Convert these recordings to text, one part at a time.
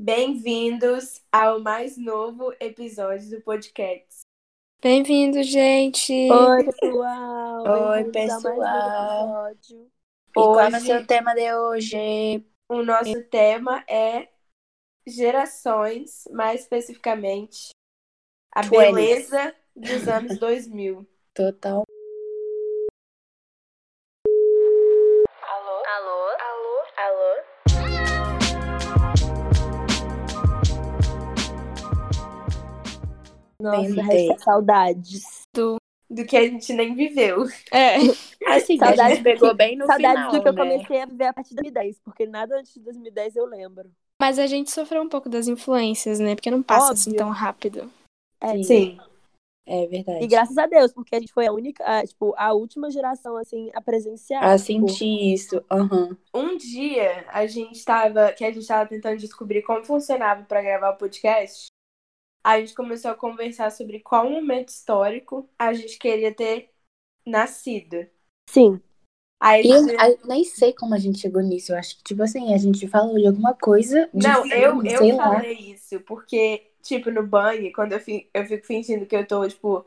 Bem-vindos ao mais novo episódio do podcast. Bem-vindo, gente! Oi, pessoal! Oi, pessoal. E qual ser o tema de hoje? O nosso tema é gerações, mais especificamente a Twenties. beleza dos anos 2000. Total. Nossa, hashtag saudades. Do que a gente nem viveu. É, Assim, a gente pegou bem no saudades final, do que eu né? comecei a viver a partir de 2010, porque nada antes de 2010 eu lembro. mas a gente sofreu um pouco das influências, né? Porque não passa assim Óbvio. tão rápido. É, Sim. É verdade. E graças a Deus, porque a gente foi a única, a, tipo, a última geração, assim, a presenciar. Ah, tipo, senti isso. Aham. Um dia a gente tava, que a gente tava tentando descobrir como funcionava para gravar o podcast, a gente começou a conversar sobre qual momento histórico a gente queria ter nascido. Sim. Aí E eu, gente- eu nem sei como a gente chegou nisso. Eu acho que, tipo assim, a gente falou de alguma coisa. De Não, eu, filme, eu lá. falei isso, porque, tipo, no banho, quando eu, fi- eu fico fingindo que eu tô, tipo,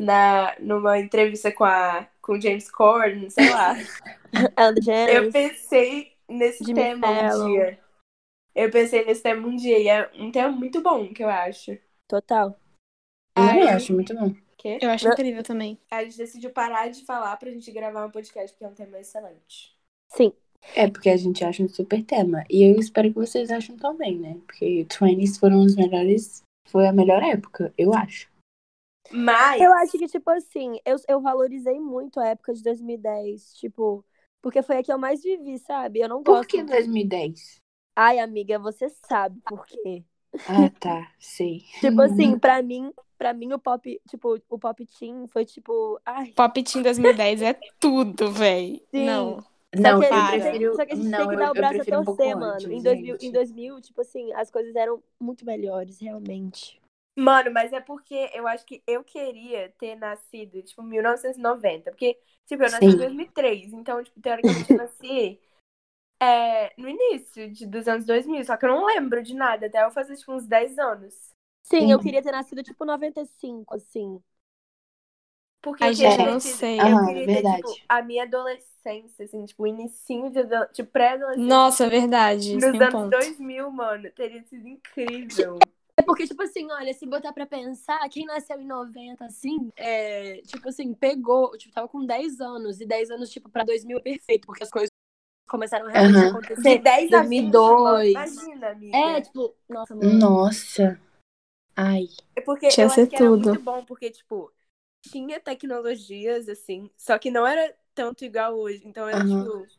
na, numa entrevista com, a, com James Corden, sei lá. Eu pensei nesse Jimmy tema um dia. Eu pensei nesse tema um dia, e é um tema muito bom, que eu acho. Total. Eu acho muito bom. Que? Eu acho Não. incrível também. A gente decidiu parar de falar pra gente gravar um podcast, porque é um tema excelente. Sim. É porque a gente acha um super tema. E eu espero que vocês achem também, né? Porque 20s foram os melhores. Foi a melhor época, eu acho. Mas. Eu acho que, tipo assim, eu, eu valorizei muito a época de 2010, tipo, porque foi a que eu mais vivi, sabe? Eu não Por gosto. que 2010? Ai, amiga, você sabe por quê. Ah, tá. Sei. Tipo assim, pra mim, pra mim o pop, tipo, o pop teen foi tipo, ai, Pop Team 2010 é tudo, véi. Sim. Não. Não, só que, eu a gente tem- prefiro. só que a gente não, tem que eu- dar o braço a prefiro um mano. antes, em, 2000, gente. em 2000, tipo assim, as coisas eram muito melhores, realmente. Mano, mas é porque eu acho que eu queria ter nascido, tipo, 1990. Porque, tipo, eu nasci em Sim. 2003. Então, tipo, teoricamente eu nasci é, no início de, dos anos 2000. Só que eu não lembro de nada, até eu fazer, tipo, uns 10 anos. Sim, eu Uhum. queria ter nascido tipo 95, assim. Porque Ai, eu gente, queria eu não ter sei. Eu Aham, queria ter, verdade. tipo, a minha adolescência, assim, tipo, o inicinho de tipo, pré-adolescência. Nossa, verdade. Isso Nos anos ponto. 2000, mano, teria sido incrível. É porque, tipo assim, olha, se botar pra pensar, quem nasceu em 90, assim, é, tipo assim, pegou, tipo, tava com 10 anos, e 10 anos, tipo, pra 2000 é perfeito, porque as coisas começaram realmente a Aham. De acontecer. 10 a 20, 2002. Imagina, amiga. É, tipo, nossa, mano. Nossa. Ai. É porque Tinha eu ser acho que era tudo. muito bom, porque, tipo, tinha tecnologias, assim, só que não era tanto igual hoje. Então era, Aham. tipo.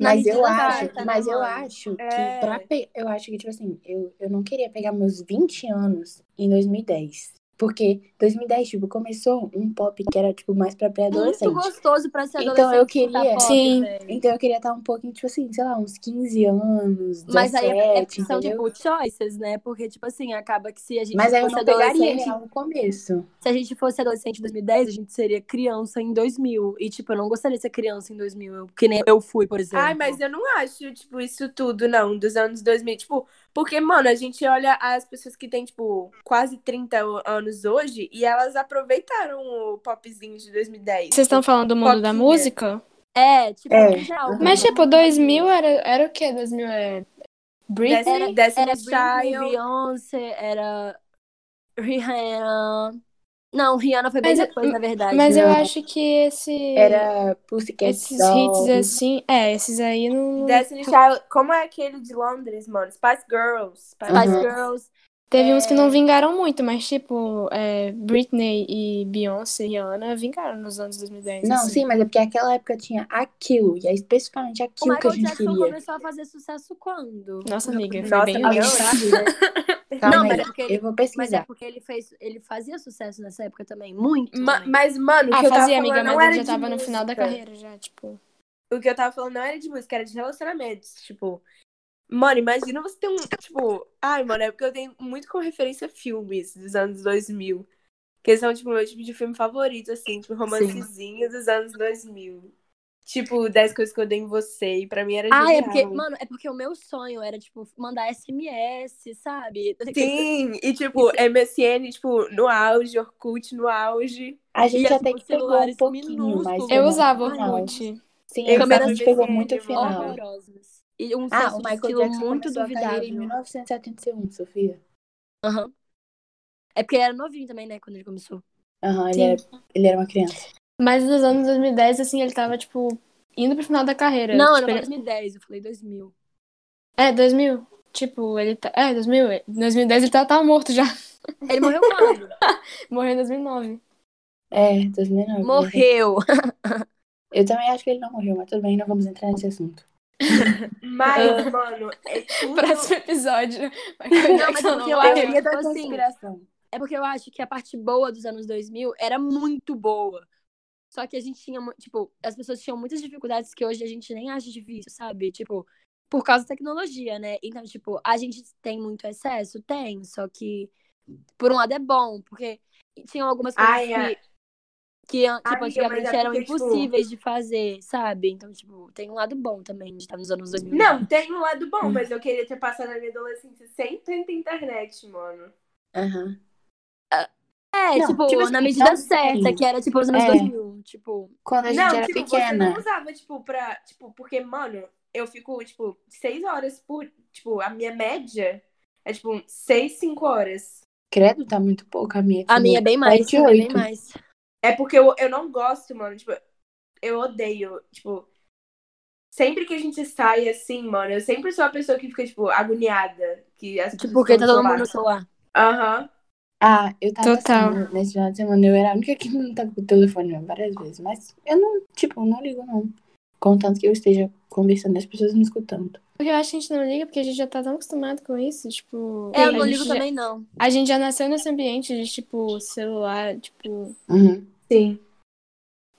Mas eu acho, né, mas eu acho que É. pra pe... eu acho que tipo assim, eu, eu não queria pegar meus 20 anos em 2010. Porque 2010, tipo, começou um pop que era tipo mais pra Muito pré-adolescente. gostoso pra ser Então, adolescente. eu escutar queria- pop, Sim. velho. Então eu queria estar um pouquinho, tipo assim, sei lá, uns 15 anos, 17, Mas aí é, é- são, entendeu? tipo, choices, né? Porque, tipo assim, acaba que se a gente Mas aí eu fosse não pegaria no começo. Se a gente fosse adolescente em 2010, a gente seria criança em 2000. E, tipo, eu não gostaria de ser criança em 2000. eu- Que nem eu fui, por exemplo. Ai, mas eu não acho, tipo, isso tudo, não, dos anos 2000. Tipo, porque, mano, a gente olha as pessoas que têm, tipo, quase 30 anos hoje e elas aproveitaram o popzinho de 2010. Vocês estão falando do mundo da Popinha. música? É, tipo, É. Mas, tipo, 2000 era, era o quê? 2000 é. Britney? Era Child. Beyoncé, era Rihanna. Não, Rihanna foi bem Mas- depois, na verdade. Mas eu Não. acho que esse. Era Pussycat Esses Dolls. hits assim. É, esses aí não. Destiny Child. Como é aquele de Londres, mano? Spice Girls. Spice Spice Uhum. Girls. Teve uns que não É. vingaram muito, mas, tipo, é, Britney e Beyoncé e Rihanna vingaram nos anos 2010. Não, assim. sim, mas é porque aquela época tinha aquilo, e é especificamente O aquilo que a Michael gente Jackson queria. começou a fazer sucesso quando? Nossa, amiga, foi Nossa, bem amiga, né? Calma Não, mas é porque ele- eu vou Mas é pesquisar. porque ele fez. Ele fazia sucesso nessa época também. Muito. Ma- também. mas, mano, o Ah, que eu tava fazia, falando amiga, não mas era ele já tava no final da música. carreira, já, tipo. O que eu tava falando não era de música, era de relacionamentos. Tipo, mano, imagina você ter um. Tipo, ai, mano, é porque eu tenho muito como referência filmes dos anos 2000. Que são, tipo, meu tipo de filme favorito, assim, tipo, romancezinho dos anos 2000. Tipo, 10 coisas que eu dei em você. E pra mim era Ah, é porque, mano, é porque o meu sonho era, tipo, mandar SMS, sabe? Sim, e tipo, MSN, tipo, no auge, Orkut no auge. A gente E até que pegou um celulares pouquinho, mas minúsculos. Eu usava. Orkut. Sim, Eu a usava gente pegou muito mano. final. horrorosas. E um Ah, o Michael Jackson muito carreira em duvidável. 1971, Sofia. Aham. É porque ele era novinho também, né, quando ele começou. Aham, ele Sim. era, ele era uma criança. Mas nos anos 2010, assim, ele tava, tipo, indo pro final da carreira. Não, tipo, era ele... 2010, eu falei 2000. É, 2000. Tipo, ele tá... É, 2000. Em 2010 ele tava, tava morto já. Ele morreu quando? Morreu em 2009. É, 2009. morreu. Eu também acho que ele não morreu, mas tudo bem, não vamos entrar nesse assunto. Mas, mano, é tudo. Próximo episódio. Não, mas porque não eu acho que, tipo assim. É porque eu acho que a parte boa dos anos 2000 era muito boa. Só que a gente tinha, tipo, as pessoas tinham muitas dificuldades que hoje a gente nem acha difícil, sabe? Tipo, por causa da tecnologia, né? Então, tipo, a gente tem muito excesso? Tem, só que, por um lado, é bom, porque tinham algumas coisas Ai, é. que, que, tipo, Amiga, antigamente é eram porque, tipo- impossíveis de fazer, sabe? Então, tipo, tem um lado bom também de estar nos anos 2000. Não, tem um lado Hum. bom, mas eu queria ter passado a minha adolescência sem tanta internet, mano. Aham. É, Não, tipo, tipo assim, na medida não certa, que era, tipo, os anos É. 2000. Tipo, Quando a gente não, era tipo, pequena. você não usava, tipo, pra. Tipo, porque, mano, eu fico, tipo, seis horas por. Tipo, a minha média é, tipo, seis, cinco horas. Credo, tá muito pouco a minha. a minha é bem mais, é bem mais. É porque eu, eu não gosto, mano. Tipo, eu odeio. Tipo, sempre que a gente sai assim, mano, eu sempre sou a pessoa que fica, tipo, agoniada. Que as Tipo, porque tá todo no mundo no celular. celular. Aham. Ah, eu tava Total. assim, nesse final de semana, eu era a única que não tava com o telefone várias vezes. Mas eu não, tipo, não ligo não. Contanto que eu esteja conversando e as pessoas me escutando. Porque eu acho que a gente não liga porque a gente já tá tão acostumado com isso, tipo... É, eu não ligo já- também, não. A gente já nasceu nesse ambiente de, tipo, celular, tipo... Uhum. Sim.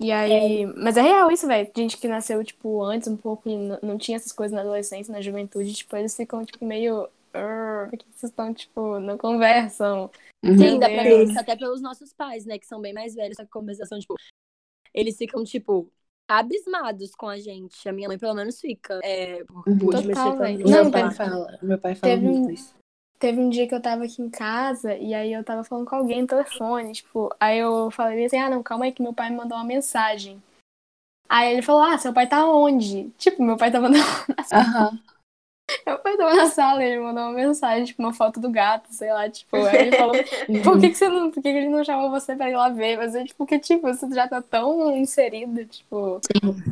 E aí... Mas é real isso, velho. Gente que nasceu, tipo, antes um pouco e n- não tinha essas coisas na adolescência, na juventude, tipo, eles ficam, tipo, meio... "Arr, Por que vocês estão, tipo, não conversam? Uhum. Sim, dá pra ver isso até pelos nossos pais, né? Que são bem mais velhos, só que compensação, tipo, eles ficam, tipo, abismados com a gente. A minha mãe, pelo menos, fica. É, Uhum. Total, velho. Não, meu celular. pai fala, meu pai fala Teve um- muito isso. Teve um dia que eu tava aqui em casa e aí eu tava falando com alguém no telefone, tipo, aí eu falei assim, ah, não, calma aí que meu pai me mandou uma mensagem. Aí ele falou, ah, seu pai tá onde? Tipo, meu pai tava na, Aham. Pai tava na sala e ele mandou uma mensagem, tipo, uma foto do gato, sei lá, tipo, aí ele falou, por que, que você não, por que, que ele não chamou você pra ir lá ver? Mas eu, tipo, porque, tipo, você já tá tão inserido, tipo,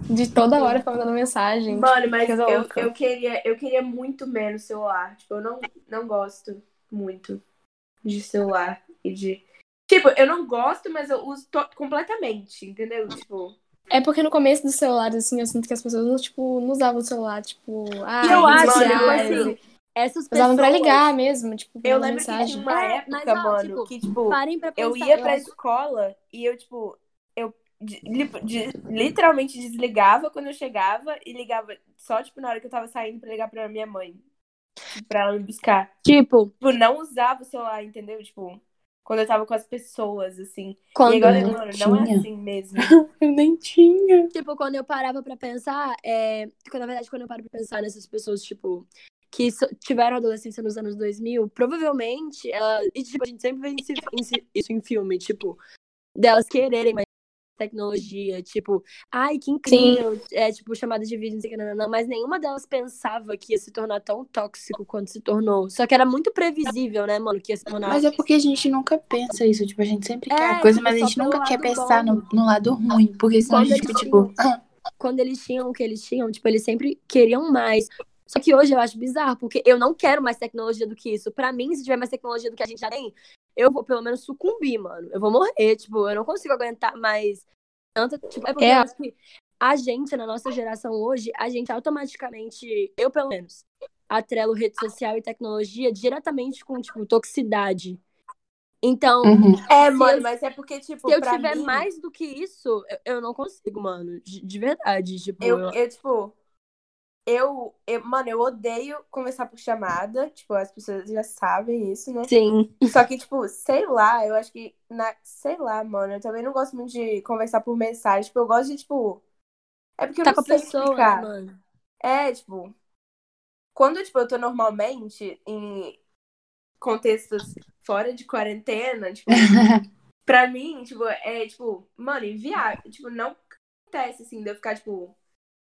de toda hora mandando mensagem. Mano, mas coisa eu, louca. eu, queria, eu queria muito menos celular. Tipo, eu não, não gosto muito de celular e de. Tipo, eu não gosto, mas eu uso completamente, entendeu? Tipo. É porque no começo dos celulares, assim, eu sinto que as pessoas, tipo, não usavam o celular, tipo, ah, eu acho, tipo assim, essas pessoas... Usavam pra ligar mesmo, tipo, Eu mandar lembro que mensagem. tinha uma É, época, mas, mano, tipo, que, tipo, Parem pra pensar. eu ia pra acho- escola e eu, tipo, eu de- de- literalmente desligava quando eu chegava e ligava só, tipo, na hora que eu tava saindo pra ligar pra minha mãe. Pra ela me buscar. Tipo, Tipo, não usava o celular, entendeu? Tipo, quando eu tava com as pessoas, assim. quando... E agora, eu mano, não é tinha. assim mesmo. Eu nem tinha. Tipo, quando eu parava pra pensar, é... quando, na verdade, quando eu paro pra pensar nessas pessoas, tipo, que tiveram adolescência nos anos 2000, provavelmente, ela... e, tipo, a gente sempre vê isso, isso em filme, tipo, delas quererem mais tecnologia, tipo, ai, que incrível, é, tipo, chamada de vídeo, não sei o que, não, não, mas nenhuma delas pensava que ia se tornar tão tóxico quanto se tornou. Só que era muito previsível, né, mano, que ia se tornar. Mas é porque a gente nunca pensa isso. Tipo, a gente sempre quer É, a coisa, mas a gente nunca quer pensar no, no lado ruim. Porque senão Quando a gente fica tipo. ah, quando eles tinham o que eles tinham, tipo, eles sempre queriam mais. Só que hoje eu acho bizarro, porque eu não quero mais tecnologia do que isso. Pra mim, se tiver mais tecnologia do que a gente já tem, eu vou pelo menos sucumbir, mano. Eu vou morrer, tipo, eu não consigo aguentar mais tanta. Tipo, é porque É. eu acho que a gente, na nossa geração hoje, a gente automaticamente, eu pelo menos, atrelo rede social e tecnologia diretamente com, tipo, toxicidade. Então, uhum. É, mano, eu- mas é porque, tipo, se eu tiver mim, mais do que isso, eu, eu não consigo, mano. De, de verdade. Tipo, eu, eu- eu, tipo, eu, eu, mano, eu odeio conversar por chamada. Tipo, as pessoas já sabem isso, né? Sim. Só que, tipo, sei lá, eu acho que, na, sei lá, mano, eu também não gosto muito de conversar por mensagem. Tipo, eu gosto de, tipo, É porque eu Tá não com a sei pessoa, explicar. né, mano? É, tipo, quando tipo, eu tô normalmente em contextos fora de quarentena, tipo, pra mim, tipo, é tipo, mano, inviável. Tipo, não acontece assim de eu ficar, tipo,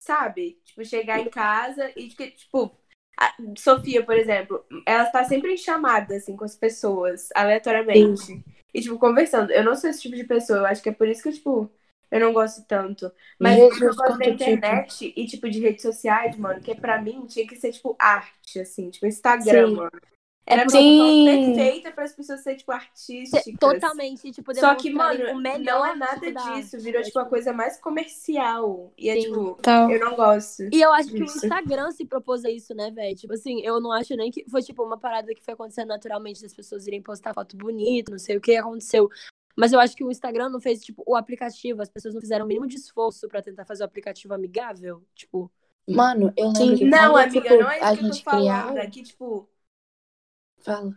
sabe? Tipo, chegar em casa e, tipo, a Sofia, por exemplo, ela tá sempre em chamada, assim, com as pessoas, aleatoriamente. E, tipo, conversando. Eu não sou esse tipo de pessoa, eu acho que é por isso que, tipo, eu não gosto tanto. Mas Jesus, eu gosto da quanto tipo. internet e, tipo, de redes sociais, mano, que pra mim tinha que ser, tipo, arte, assim, tipo, Instagram, Sim. mano. Era porque- uma Sim. perfeita para as pessoas serem, tipo, artísticas. Totalmente, tipo, Só que, mano, o melhor não é nada tipo, disso. arte, Virou, né? tipo, a coisa mais comercial. E é, Sim. tipo, Tal. eu não gosto. E eu acho que Isso. o Instagram se propôs a isso, né, velho? Tipo assim, eu não acho nem que foi, tipo, uma parada que foi acontecendo naturalmente das pessoas irem postar foto bonita, não sei o que aconteceu. Mas eu acho que o Instagram não fez, tipo, o aplicativo, as pessoas não fizeram o mínimo de esforço pra tentar fazer o aplicativo amigável. Tipo, Mano, eu lembro que Não, quando, amiga, tipo, não é a isso que eu tô gente falando. criava... É que, tipo, Fala.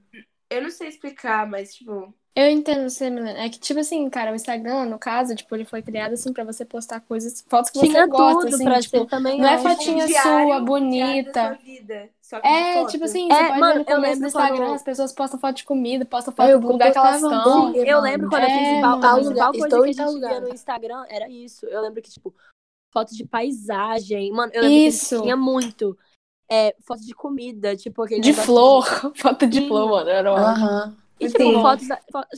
eu não sei explicar, mas, tipo. Eu entendo você, Milena. É que, tipo assim, cara, o Instagram, no caso, tipo, ele foi criado, assim, pra você postar coisas, fotos que tinha você gosta, assim, pra tipo, também. não é eu acho. fotinha um diário- sua, bonita. sua vida, só que de É, foto. tipo assim, É, você pode mano, ver no eu começo lembro do Instagram, quando- as pessoas postam foto de comida, postam Eu foto do lugar que elas estão. hambúrguer, Eu lembro quando a É, principal, mano. a principal lugar, coisa que a gente via no Instagram era isso. Eu lembro que, tipo, foto de paisagem. Mano, eu lembro Isso. que tinha muito. É, foto de comida, tipo, aquele De flor, foto de Sim. flor, mano. Era uma... Aham. E, tipo, Sim. fotos,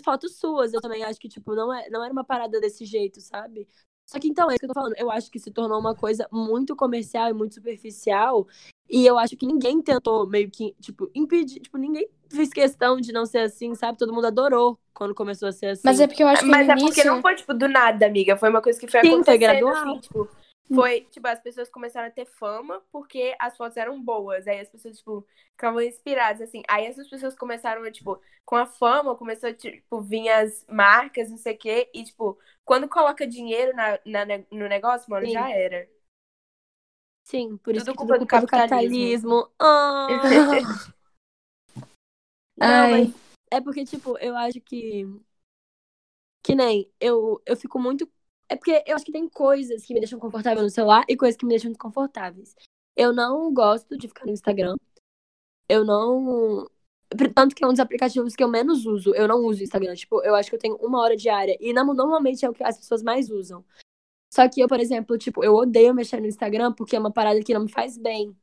fotos suas, eu também acho que, tipo, não, é, não era uma parada desse jeito, sabe? Só que, então, é isso que eu tô falando. Eu acho que se tornou uma coisa muito comercial e muito superficial. E eu acho que ninguém tentou meio que, tipo, impedir. Tipo, ninguém fez questão de não ser assim, sabe? Todo mundo adorou quando começou a ser assim. Mas é porque eu acho que Mas no é porque início... não foi, tipo, do nada, amiga. Foi uma coisa que foi Sim, foi acontecendo, gradual. assim, tipo... Foi, tipo, as pessoas começaram a ter fama porque as fotos eram boas. Aí as pessoas, tipo, ficavam inspiradas, assim. Aí essas pessoas começaram a, tipo, com a fama, começou a, tipo, vir as marcas, não sei o quê. E, tipo, quando coloca dinheiro na, na no negócio, mano, Sim. já era. Sim, por isso Tudo que culpa tudo do culpa do capitalismo. capitalismo. Ah! Não, Ai. mas é porque, tipo, eu acho que. Que nem. Eu, eu fico muito. É porque eu acho que tem coisas que me deixam confortável no celular e coisas que me deixam desconfortáveis. Eu não gosto de ficar no Instagram. Eu não. Tanto que é um dos aplicativos que eu menos uso. Eu não uso o Instagram. Tipo, eu acho que eu tenho uma hora diária. E normalmente é o que as pessoas mais usam. Só que eu, por exemplo, tipo, eu odeio mexer no Instagram porque é uma parada que não me faz bem.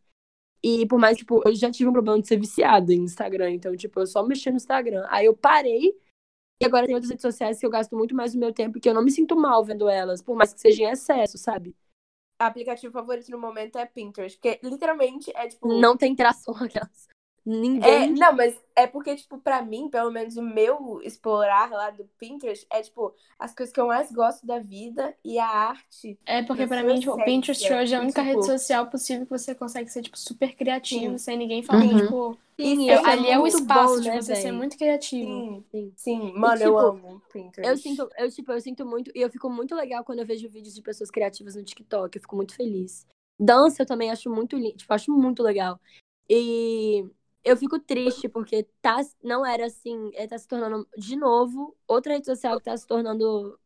E por mais, tipo, eu já tive um problema de ser viciada em Instagram. Então, tipo, eu só mexia no Instagram. Aí eu parei. E agora tem outras redes sociais que eu gasto muito mais do meu tempo e que eu não me sinto mal vendo elas. Por mais que seja em excesso, sabe? aplicativo favorito no momento é Pinterest. Porque, literalmente, é, tipo... Não tem interação aquelas. É, Ninguém. não, mas é porque, tipo, pra mim, pelo menos o meu explorar lá do Pinterest é, tipo, as coisas que eu mais gosto da vida e a arte. É porque pra mim, tipo, o Pinterest hoje é a E, única tipo, rede social possível que você consegue ser, tipo, super criativo, Sim. sem ninguém falar, Uhum. tipo... Sim, eu- isso ali é o espaço bom, de né, você ser muito criativo. Sim, Sim. sim. Mano, eu tipo, amo Pinterest. Eu sinto, eu, tipo, eu sinto muito, e eu fico muito legal quando eu vejo vídeos de pessoas criativas no TikTok, eu fico muito feliz. Dança eu também acho muito lindo, tipo, acho muito legal. E eu fico triste porque tá, não era assim, é, tá se tornando, de novo, outra rede social que tá se tornando,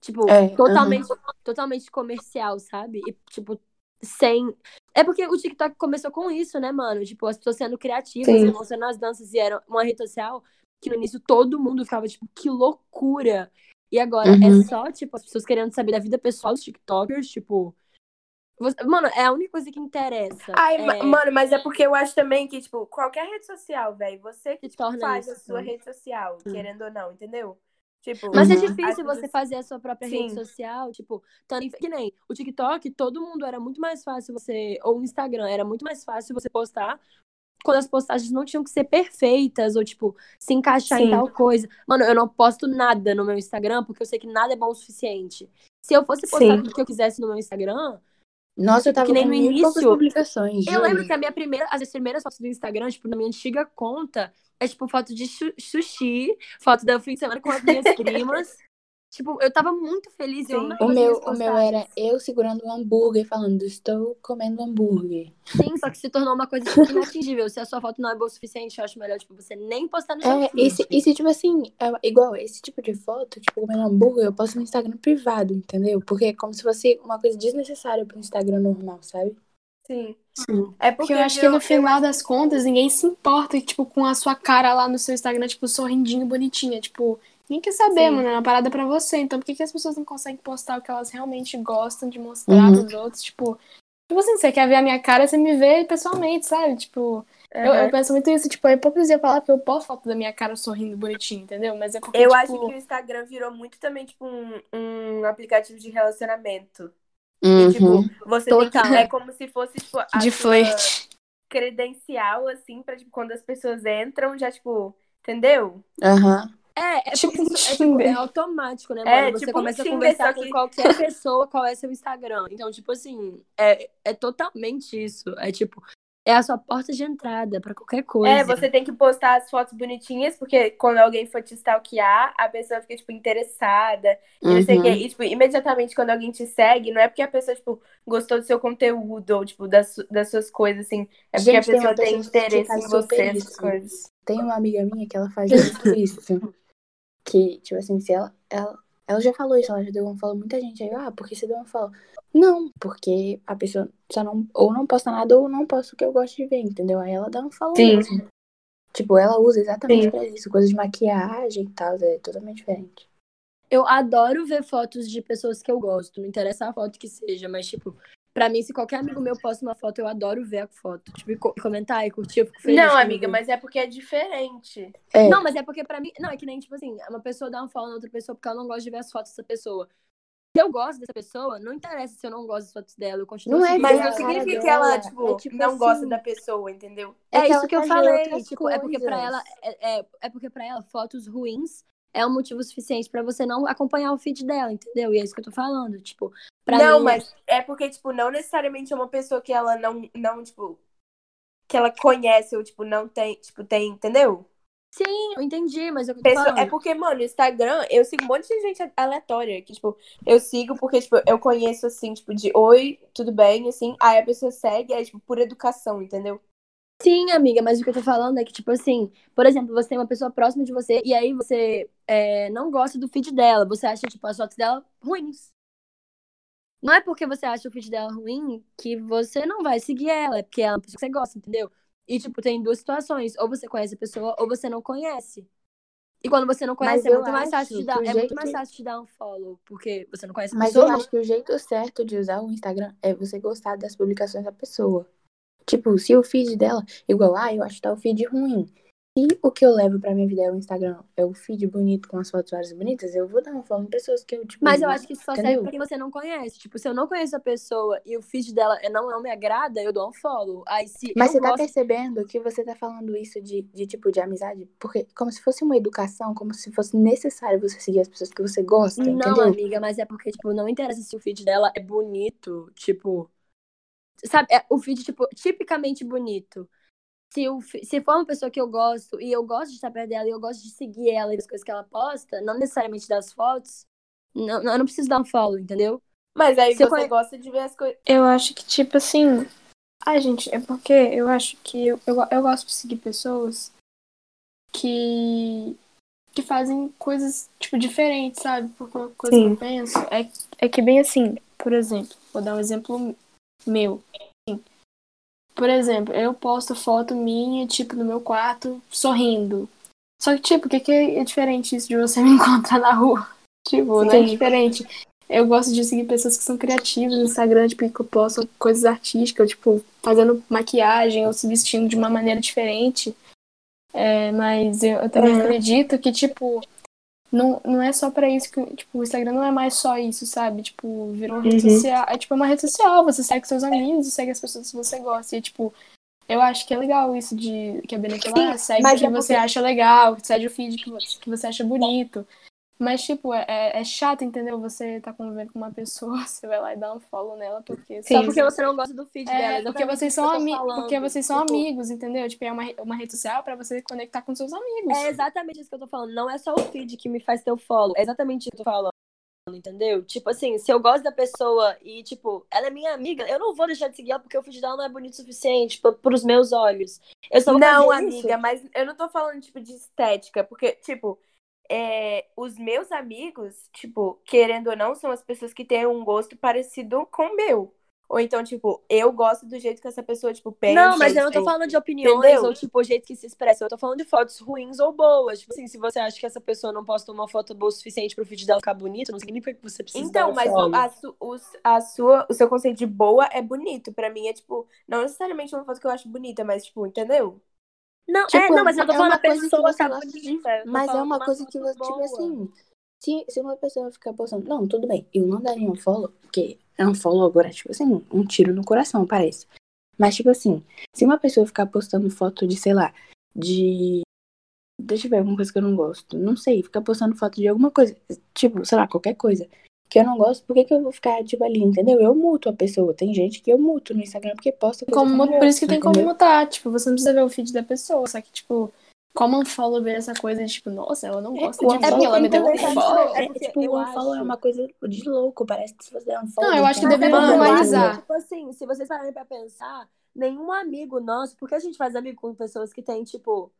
tipo, É, totalmente, totalmente comercial, sabe? E, tipo, sem... É porque o TikTok começou com isso, né, mano? Tipo, as pessoas sendo criativas Sim. e mostrando as danças, e era uma rede social que no início todo mundo ficava, tipo, que loucura! E agora Uhum. é só, tipo, as pessoas querendo saber da vida pessoal dos TikTokers, tipo. Você- Mano, é a única coisa que interessa. Ai, é, ma- mano, mas é porque eu acho também que, tipo, qualquer rede social, velho, você que torna faz isso. a sua né? rede social, Sim. querendo ou não, entendeu? Tipo, Mas é Uhum. difícil as você pessoas- fazer a sua própria rede Sim. social, tipo, tanto em- que nem o TikTok, todo mundo era muito mais fácil você, ou o Instagram, era muito mais fácil você postar quando as postagens não tinham que ser perfeitas, ou tipo, se encaixar em Sim. tal coisa. Mano, eu não posto nada no meu Instagram porque eu sei que nada é bom o suficiente. Se eu fosse postar Sim. tudo que eu quisesse no meu Instagram, Nossa, eu tava Que nem com no início, publicações, Eu lembro que a minha primeira, as primeiras fotos do Instagram, tipo, na minha antiga conta, é tipo foto de su- sushi, foto do fim de semana com as minhas primas. Tipo, eu tava muito feliz. Eu Sim. O meu, o meu era eu segurando um hambúrguer falando, estou comendo hambúrguer. Sim, só que se tornou uma coisa tipo, inatingível. Se a sua foto não é boa o suficiente, eu acho melhor, tipo, você nem postar no seu É, feed. e se, e se, tipo assim, é igual esse tipo de foto, tipo, comendo hambúrguer, eu posto no Instagram privado, entendeu? Porque é como se fosse uma coisa desnecessária pro Instagram normal, sabe? Sim. Sim. É porque Porque eu acho que no final das contas, ninguém se importa, tipo, com a sua cara lá no seu Instagram, tipo, sorrindinho, bonitinha. Tipo, ninguém quer saber, Sim. mano. É uma parada pra você. Então, por que, que as pessoas não conseguem postar o que elas realmente gostam de mostrar Uhum. pros outros? Tipo, tipo assim, você quer ver a minha cara, você me vê pessoalmente, sabe? Tipo, eu, eu Aham. penso muito isso. Tipo, é hipocrisia falar que eu posto foto da minha cara sorrindo bonitinho, entendeu? Mas é porque, Eu tipo, acho que o Instagram virou muito também, tipo, um, um aplicativo de relacionamento. E, Uhum. tipo, você tem que. Total. É como se fosse, tipo, a de flerte. credencial, assim, pra, tipo, quando as pessoas entram, já, tipo, entendeu? Aham. É, é, Tipo isso é, tipo, é automático, né, É, mano? Você tipo um começa a conversar com que- qualquer pessoa qual é seu Instagram. Então, tipo assim, é, é totalmente isso. É tipo, é a sua porta de entrada pra qualquer coisa. É, você tem que postar as fotos bonitinhas, porque quando alguém for te stalkear, a pessoa fica, tipo, interessada. E não sei o quê. Uhum. E, tipo, imediatamente quando alguém te segue, não é porque a pessoa, tipo, gostou do seu conteúdo ou, tipo, das, das suas coisas, assim. É porque Gente, a tem pessoa tem que interesse em você, essas coisas. Tem uma amiga minha que ela faz muito isso. Que, tipo assim, se ela, ela. Ela já falou isso, ela já deu um follow muita gente. Aí, eu, ah, por que você deu um follow? Não, porque a pessoa só não. Ou não posta nada ou não posta o que eu gosto de ver, entendeu? Aí ela dá um follow Sim. mesmo. Tipo, ela usa exatamente Sim. pra isso. Coisas de maquiagem e tal, é totalmente diferente. Eu adoro ver fotos de pessoas que eu gosto. Não interessa a foto que seja, mas, tipo, pra mim, se qualquer amigo meu posta uma foto, eu adoro ver a foto. Tipo, e co- comentar e curtir, eu fico feliz. Não, amiga, mas é porque é diferente. É, Não, mas é porque pra mim. Não, é que nem, tipo assim, uma pessoa dá um follow na outra pessoa porque ela não gosta de ver as fotos dessa pessoa. Se eu gosto dessa pessoa, não interessa se eu não gosto das fotos dela, eu continuo Não é Mas não significa que ela, é tipo, tipo não assim- gosta da pessoa, entendeu? É, É que isso que eu falei. Tipo, é porque pra coisas. ela. É, é, é porque pra ela, fotos ruins é um motivo suficiente pra você não acompanhar o feed dela, entendeu? E é isso que eu tô falando. Tipo, pra não, mim. mas é porque, tipo, não necessariamente é uma pessoa que ela não, não, tipo, que ela conhece ou, tipo, não tem, tipo, tem, entendeu? Sim, eu entendi, mas é o que eu tô Pessoa- falando. é porque, mano, Instagram, eu sigo um monte de gente aleatória, que, tipo, eu sigo porque, tipo, eu conheço, assim, tipo, de oi, tudo bem, assim, aí a pessoa segue, aí, tipo, por educação, entendeu? Sim, amiga, mas o que eu tô falando é que, tipo assim, por exemplo, você tem uma pessoa próxima de você e aí você é, não gosta do feed dela, você acha, tipo, as fotos dela ruins. Não é porque você acha o feed dela ruim que você não vai seguir ela, é porque ela é uma pessoa que você gosta, entendeu? E, tipo, tem duas situações, ou você conhece a pessoa ou você não conhece. E quando você não conhece, Mas é eu muito mais fácil de dar, é muito mais que- fácil de dar um follow, porque você não conhece a Mas eu pessoa. acho que o jeito certo de usar o Instagram é você gostar das publicações da pessoa. Tipo, se o feed dela, igual, ah, eu acho tal feed ruim. Se o que eu levo pra minha vida é o Instagram, é o feed bonito com as fotos várias bonitas, eu vou dar uma follow em pessoas que eu, tipo. Mas eu acho que isso só serve quem você não conhece. Tipo, se eu não conheço a pessoa e o feed dela não, não me agrada, eu dou um follow. Aí se Mas você tá gosto percebendo que você tá falando isso de, de tipo de amizade? Porque como se fosse uma educação, como se fosse necessário você seguir as pessoas que você gosta, Não, entendeu? amiga, mas é porque, tipo, não interessa se o feed dela é bonito, tipo. Sabe, é o feed, tipo, tipicamente bonito. Se, o, se for uma pessoa que eu gosto e eu gosto de estar perto dela e eu gosto de seguir ela e as coisas que ela posta, não necessariamente das fotos, não, não- eu não preciso dar um follow, entendeu? Mas aí Se eu você conhe- gosta de ver as coisas. Eu acho que, tipo assim. Ai, gente, é porque eu acho que eu, eu, eu gosto de seguir pessoas que. que fazem coisas, tipo, diferentes, sabe? Porque uma coisa Sim. que eu penso é, é que, bem assim, por exemplo, vou dar um exemplo meu. Assim, por exemplo, eu posto foto minha, tipo, no meu quarto, sorrindo. Só que, tipo, o que, que é diferente isso de você me encontrar na rua? Tipo, não é Sim. diferente. Eu gosto de seguir pessoas que são criativas no Instagram, tipo, que postam coisas artísticas, tipo, fazendo maquiagem ou se vestindo de uma maneira diferente. É, mas eu, eu também Uhum. acredito que, tipo, não, não é só pra isso que, tipo, o Instagram não é mais só isso, sabe? Tipo, virou uma rede Uhum. social. É tipo uma rede social, você segue seus amigos, segue as pessoas que você gosta. E, tipo, eu acho que é legal isso de que a Bene falou, ah, segue o que é você acha legal, segue o feed que você, que você acha bonito. Mas, tipo, é, é chato, entendeu? Você tá convivendo com uma pessoa, você vai lá e dá um follow nela, porque... Só Sim. porque você não gosta do feed dela. É, porque exatamente vocês são, ami falando. porque vocês são Tipo, amigos, entendeu? Tipo, é uma, uma rede social pra você conectar com seus amigos. É exatamente isso que eu tô falando. Não é só o feed que me faz ter o follow. É exatamente isso que eu tô falando. entendeu? Tipo assim, se eu gosto da pessoa e, tipo, ela é minha amiga, eu não vou deixar de seguir ela porque o feed dela não é bonito o suficiente tipo, pros meus olhos. Eu só vou Não, amiga, isso. mas eu não tô falando, tipo, de estética, porque, tipo, é, os meus amigos, tipo, querendo ou não, são as pessoas que têm um gosto parecido com o meu. Ou então, tipo, eu gosto do jeito que essa pessoa, tipo, pensa. Não, mas eu não tô falando de opiniões entendeu? ou, tipo, o jeito que se expressa. Eu tô falando de fotos ruins ou boas. Tipo assim, se você acha que essa pessoa não posta uma foto boa o suficiente pro feed dela ficar bonito, não significa que você precisa Então, mas o, a, su- os- a sua, o seu conceito de boa é bonito. Pra mim é, tipo, não necessariamente uma foto que eu acho bonita, mas, tipo, entendeu? Não, Tipo, é, não, mas eu tô é falando uma a coisa que pessoa você tá de- bonita. eu tô Mas é uma coisa que você, tipo assim, se, se uma pessoa ficar postando, não, tudo bem, eu não daria um follow, porque é um follow agora, tipo assim, um tiro no coração, parece. Mas, tipo assim, se uma pessoa ficar postando foto de, sei lá, de. Deixa eu ver alguma coisa que eu não gosto. Não sei, ficar postando foto de alguma coisa, tipo, sei lá, qualquer coisa que eu não gosto, por que, que eu vou ficar, tipo, ali, entendeu? Eu muto a pessoa. Tem gente que eu muto no Instagram porque posta coisa Como, eu não por isso que gosto, tem como mutar. Tipo, você não precisa ver o feed da pessoa. Só que, tipo, como um follow ver essa coisa de, tipo, nossa, ela não gosta o de mim, ela me então, deu um é follow. é É, porque tipo, eu o unfollow é uma coisa de louco. Parece que se você der um follow. Não, eu acho que deveria normalizar. Tipo assim, se vocês pararem pra pensar, nenhum amigo nosso, porque a gente faz amigo com pessoas que têm, tipo,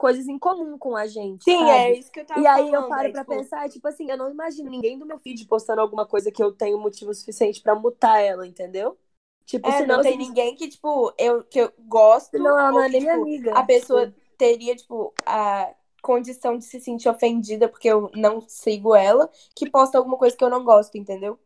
coisas em comum com a gente. Sim, sabe? é isso que eu tava E aí falando. eu paro é, pra tipo, pensar, tipo assim, eu não imagino ninguém do meu feed postando alguma coisa que eu tenho motivo suficiente pra mutar ela, entendeu? Tipo, É, senão não tem se- ninguém que, tipo, eu, que eu gosto. senão ela não é nem minha tipo, amiga. A pessoa Tipo, teria, tipo, a condição de se sentir ofendida porque eu não sigo ela, que posta alguma coisa que eu não gosto, entendeu?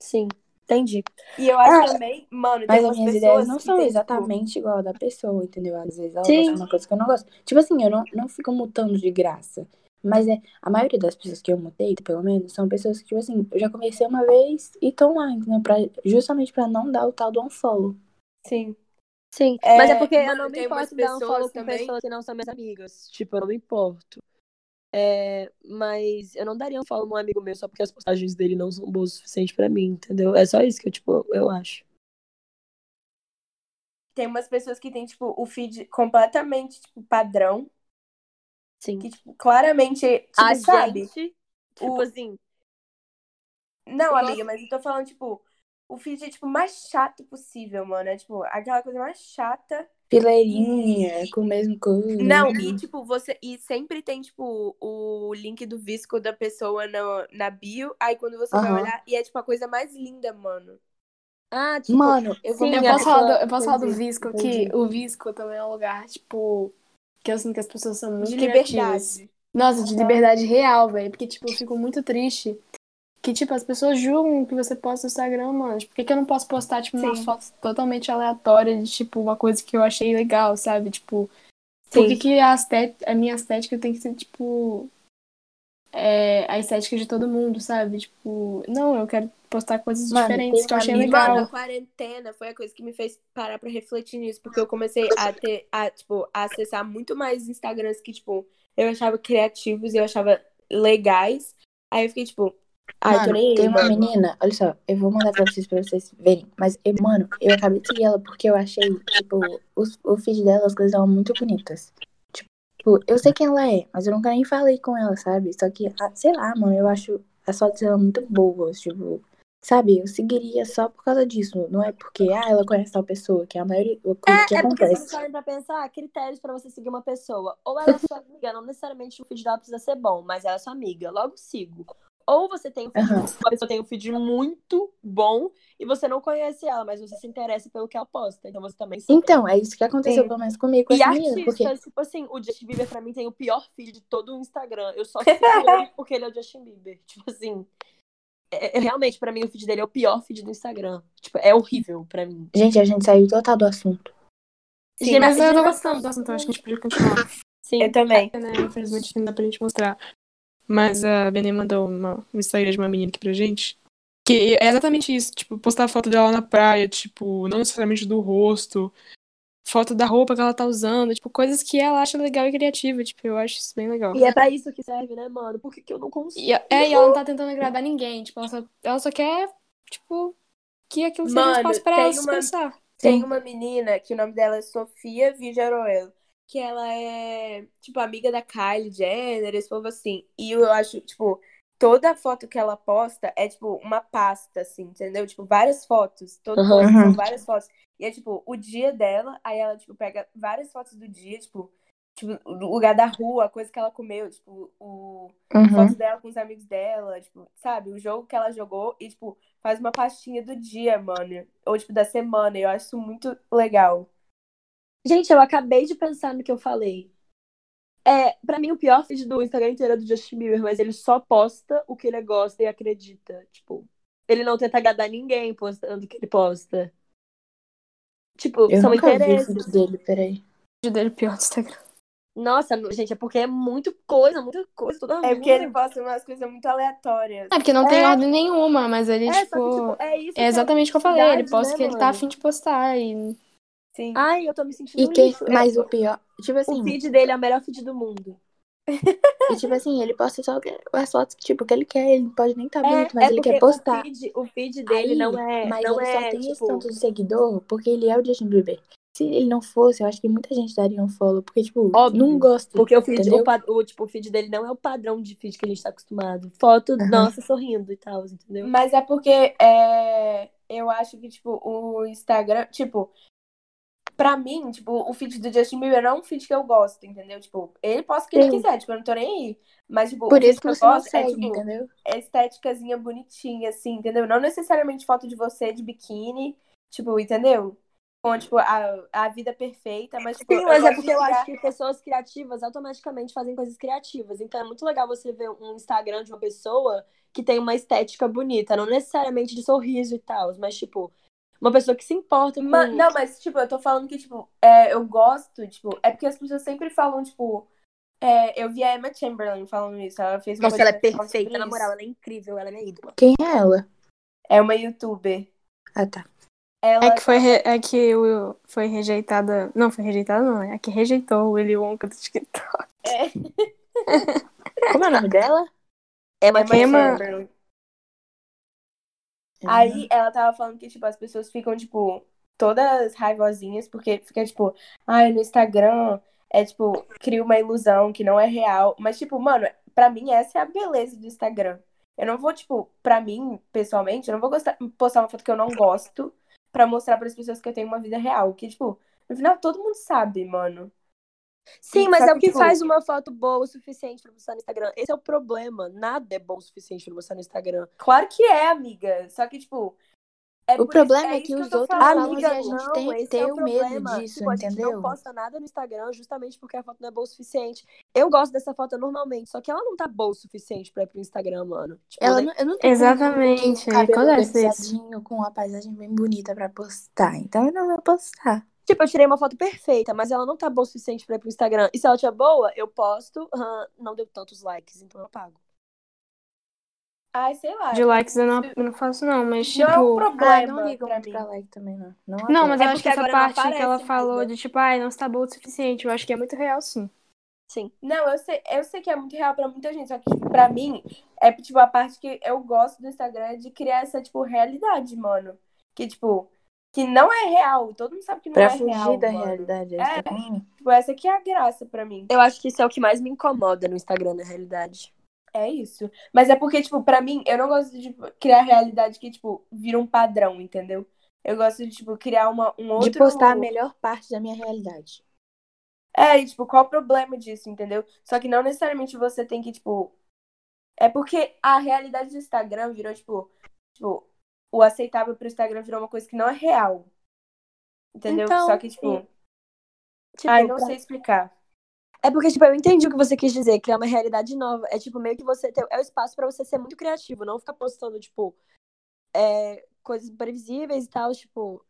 Sim, entendi. E eu acho Ah, também, mano, tem Mas as minhas ideias não são tipo, exatamente igual a da pessoa, entendeu? Às vezes ela Sim. gosta de uma coisa que eu não gosto. Tipo assim, eu não, não fico mutando de graça. Mas é, a maioria das pessoas que eu mutei, pelo menos, são pessoas que, tipo assim, eu já conversei uma vez e estão lá, entendeu? Pra, justamente pra não dar o tal do unfollow. Sim. Sim, É, mas é porque eu mano, não me importo dar um pessoas follow com também- pessoas que não são minhas amigas. Tipo, eu não me importo. É, mas eu não daria um follow num amigo meu só porque as postagens dele não são boas o suficiente pra mim, entendeu? É só isso que eu, tipo, eu acho. Tem umas pessoas que tem, tipo, o feed completamente, tipo, padrão. Sim. Que, tipo, claramente, tipo, a sabe? gente, tipo O- assim, Não, amiga, mas eu tô falando, tipo, o feed é, tipo, mais chato possível, mano. É, tipo, aquela coisa mais chata. Fileirinha, com o mesmo coisa. Não, e, tipo, você... E sempre tem, tipo, o link do Visco da pessoa no, na bio. Aí, quando você vai Aham. olhar... E é, tipo, a coisa mais linda, mano. ah, tipo, Mano, eu vou Sim, Eu posso, falar do, eu posso falar do Visco, que o Visco também é um lugar, tipo, que eu sinto que as pessoas são muito De liberdade. Nossa, de liberdade real, velho. Porque, tipo, eu fico muito triste. Que, tipo, as pessoas julgam que você posta no Instagram, mano. Tipo, por que, que eu não posso postar, tipo, uma Sim. foto totalmente aleatória de, tipo, uma coisa que eu achei legal, sabe? Tipo, por que, Sim. que a, a minha estética tem que ser, tipo. é, a estética de todo mundo, sabe? Tipo, não, eu quero postar coisas Mano, diferentes que eu uma achei legal. Mano, a quarentena foi a coisa que me fez parar pra refletir nisso, porque eu comecei a ter, a, tipo, a acessar muito mais Instagrams que, tipo, eu achava criativos e eu achava legais. Aí eu fiquei, tipo, ai, Mano, aí, tem uma mano. menina, olha só, eu vou mandar pra vocês pra vocês verem. Mas, eu, mano, eu acabei de seguir ela porque eu achei, tipo, os, o feed dela, as coisas estavam muito bonitas. Tipo, eu sei quem ela é, mas eu nunca nem falei com ela, sabe? Só que, ah, sei lá, mano, eu acho as fotos dela muito boas, tipo, sabe? Eu seguiria só por causa disso. Não é porque, ah, ela conhece tal pessoa, que é a maioria, o que É, é porque vocês pra pensar, critérios pra você seguir uma pessoa. Ou ela é sua amiga, não necessariamente o feed dela precisa ser bom, mas ela é sua amiga, logo sigo. Ou você tem um feed, Aham. uma pessoa tem um feed muito bom e você não conhece ela, mas você se interessa pelo que ela posta. Então você também segue. Então, é isso que aconteceu, Sim. pelo menos comigo com E menina. artistas, Porque, tipo assim, o Justin Bieber pra mim tem o pior feed de todo o Instagram. Eu só sigo ele porque ele é o Justin Bieber. Tipo assim, é- é- realmente, pra mim, o feed dele é o pior feed do Instagram. Tipo, é horrível pra mim. gente, a gente saiu total do assunto. Sim, Mas eu tô Gera- gostando do assunto, acho que a gente podia continuar. Sim. Eu também. né? Infelizmente não dá pra gente mostrar. Mas a Benê mandou uma, um Instagram de uma menina aqui pra gente. Que é exatamente isso, tipo, postar foto dela na praia, tipo, não necessariamente do rosto, foto da roupa que ela tá usando, tipo, coisas que ela acha legal e criativa, tipo, eu acho isso bem legal. E é pra isso que serve, né, mano? Por que, que eu não consigo? E, é, e ela não tá tentando agradar ninguém, tipo, ela só, ela só quer, tipo, que aquilo seja um Mano, espaço pra ela se uma- expressar. Tem Sim. uma menina que o nome dela é Sofia Villaroel, que ela é, tipo, amiga da Kylie Jenner, esse povo assim. E eu acho, tipo, toda foto que ela posta é, tipo, uma pasta, assim, entendeu? Tipo, várias fotos. Todo post são Uhum. várias fotos. E é, tipo, o dia dela, aí ela, tipo, pega várias fotos do dia, tipo, tipo, o lugar da rua, a coisa que ela comeu, tipo, o Uhum. fotos dela com os amigos dela, tipo, sabe? O jogo que ela jogou e, tipo, faz uma pastinha do dia, mano. Ou, tipo, da semana. Eu acho isso muito legal. Gente, eu acabei de pensar no que eu falei. É, pra mim, o pior feed do Instagram inteiro é do Justin Bieber, mas ele só posta o que ele gosta e acredita. Tipo, ele não tenta agradar ninguém postando o que ele posta. Tipo, Eu são nunca vi o interesses. vídeo dele, peraí. O vídeo dele pior do Instagram. Nossa, gente, é porque é muito coisa, muita coisa, toda É porque ele posta umas coisas muito aleatórias. É porque não tem É. ordem nenhuma, mas ele, É, tipo. que, tipo, é isso. É exatamente o que eu falei. Ele posta né, que ele tá mano? afim de postar. E... Sim. Ai, eu tô me sentindo E um que, lixo. É, mas o pior, tipo assim, O feed dele é o melhor feed do mundo. e, tipo assim, ele posta só as fotos tipo, que ele quer, ele pode nem estar É, bonito, mas é ele quer postar. O feed, o feed dele Aí, não é. mas não ele é, só tem esse tipo, tanto de seguidor porque ele é o Justin Bieber. Se ele não fosse, eu acho que muita gente daria um follow, porque, tipo, Óbvio, não gosta. Porque o feed, o, o, tipo, o feed dele não é o padrão de feed que a gente tá acostumado. Foto, Aham. nossa, sorrindo e tal, entendeu? Mas é porque é, eu acho que, tipo, o Instagram, tipo, pra mim, tipo, o feed do Justin Bieber não é um feed que eu gosto, entendeu? Tipo, ele posta o que ele Sim. quiser, tipo, eu não tô nem aí. Mas, tipo, Por isso que eu gosto é, segue, tipo, entendeu? estéticazinha bonitinha, assim, entendeu? Não necessariamente foto de você de biquíni, tipo, entendeu? Com, tipo, a, a vida perfeita, mas, tipo, Sim, mas é porque eu acho que pessoas criativas automaticamente fazem coisas criativas. Então é muito legal você ver um Instagram de uma pessoa que tem uma estética bonita, não necessariamente de sorriso e tal, mas tipo, uma pessoa que se importa com. Ma- não, mas, tipo, eu tô falando que, tipo, é, eu gosto, tipo, é porque as pessoas sempre falam, tipo, é, eu vi a Emma Chamberlain falando isso, ela fez um Nossa, ela é perfeita, na moral, ela é incrível, ela é minha ídola. Quem é ela? É uma youtuber. Ah, tá. Ela, É que foi, re- é que o, foi rejeitada. Não, foi rejeitada, não. É que rejeitou o Willy Wonka do TikTok. é, Como é o nome dela? Emma Emma Emma- Chamberlain. Aí ela tava falando que, tipo, as pessoas ficam, tipo, todas raivosinhas, porque fica, tipo, ai, no Instagram é, tipo, cria uma ilusão que não é real. Mas, tipo, mano, pra mim essa é a beleza do Instagram. Eu não vou, tipo, pra mim, pessoalmente, eu não vou gostar, postar uma foto que eu não gosto pra mostrar pras pessoas que eu tenho uma vida real. Que, tipo, no final todo mundo sabe, mano. Sim, mas é o que, tipo- faz uma foto boa o suficiente pra postar no Instagram. Esse é o problema. Nada é bom o suficiente pra postar no Instagram. Claro que é, amiga. Só que, tipo. É O problema isso, é isso que os outros falam e a gente tem- esse tem é o medo disso, tipo, A gente entendeu? não posta nada no Instagram justamente porque a foto não é boa o suficiente. Eu gosto dessa foto normalmente, só que ela não tá boa o suficiente pra ir pro Instagram, mano. Tipo, Ela nem- não, eu não tenho Exatamente, um cabelo acontece isso. com uma paisagem bem bonita pra postar. Então eu não vou postar. Tipo, eu tirei uma foto perfeita, mas ela não tá boa o suficiente pra ir pro Instagram. E se ela tiver boa, eu posto, aham, não deu tantos likes, então eu apago. Ai, sei lá. De likes eu não, eu não faço, não, mas Não é um tipo. problema Ah, não ligo pra muito mim. pra like também, não. Não, Não, apoio. mas É eu acho que porque essa não parte que ela falou de tipo, ai, não está boa o suficiente, eu acho que é muito real, sim. Sim. Não, eu sei, eu sei que é muito real pra muita gente, só que, tipo, pra mim, é, tipo, a parte que eu gosto do Instagram é de criar essa, tipo, realidade, mano. Que, tipo, que não é real. Todo mundo sabe que não Pra é fugir real, da mano. realidade. É. essa também. Tipo, essa aqui é a graça pra mim. Eu acho que isso é o que mais me incomoda no Instagram, na realidade. É isso. Mas é porque, tipo, pra mim, eu não gosto de tipo, criar realidade que, tipo, vira um padrão, entendeu? Eu gosto de, tipo, criar uma, um outro... De postar a melhor parte da minha realidade. É, e, tipo, qual o problema disso, entendeu? Só que não necessariamente você tem que, tipo. É porque a realidade do Instagram virou, tipo. Tipo, o aceitável pro Instagram virou uma coisa que não é real. Entendeu? Então, Só que, tipo. Tipo, ai, não pra- sei explicar. É porque, tipo, eu entendi o que você quis dizer, criar uma realidade nova. É, tipo, meio que você ter... É o espaço pra você ser muito criativo, não ficar postando, tipo, é, coisas previsíveis e tal, tipo...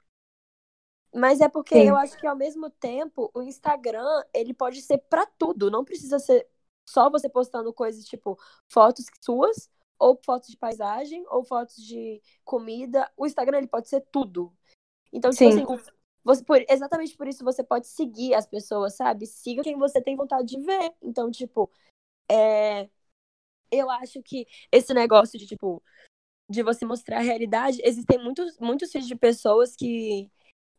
Mas é porque Sim. eu acho que, ao mesmo tempo, o Instagram, ele pode ser pra tudo. Não precisa ser só você postando coisas, tipo, fotos suas, ou fotos de paisagem, ou fotos de comida. O Instagram, ele pode ser tudo. Então, tipo Sim. assim, você, por- exatamente por isso você pode seguir as pessoas, sabe? Siga quem você tem vontade de ver. Então, tipo, é... eu acho que esse negócio de, tipo, de você mostrar a realidade, existem muitos, muitos vídeos de pessoas que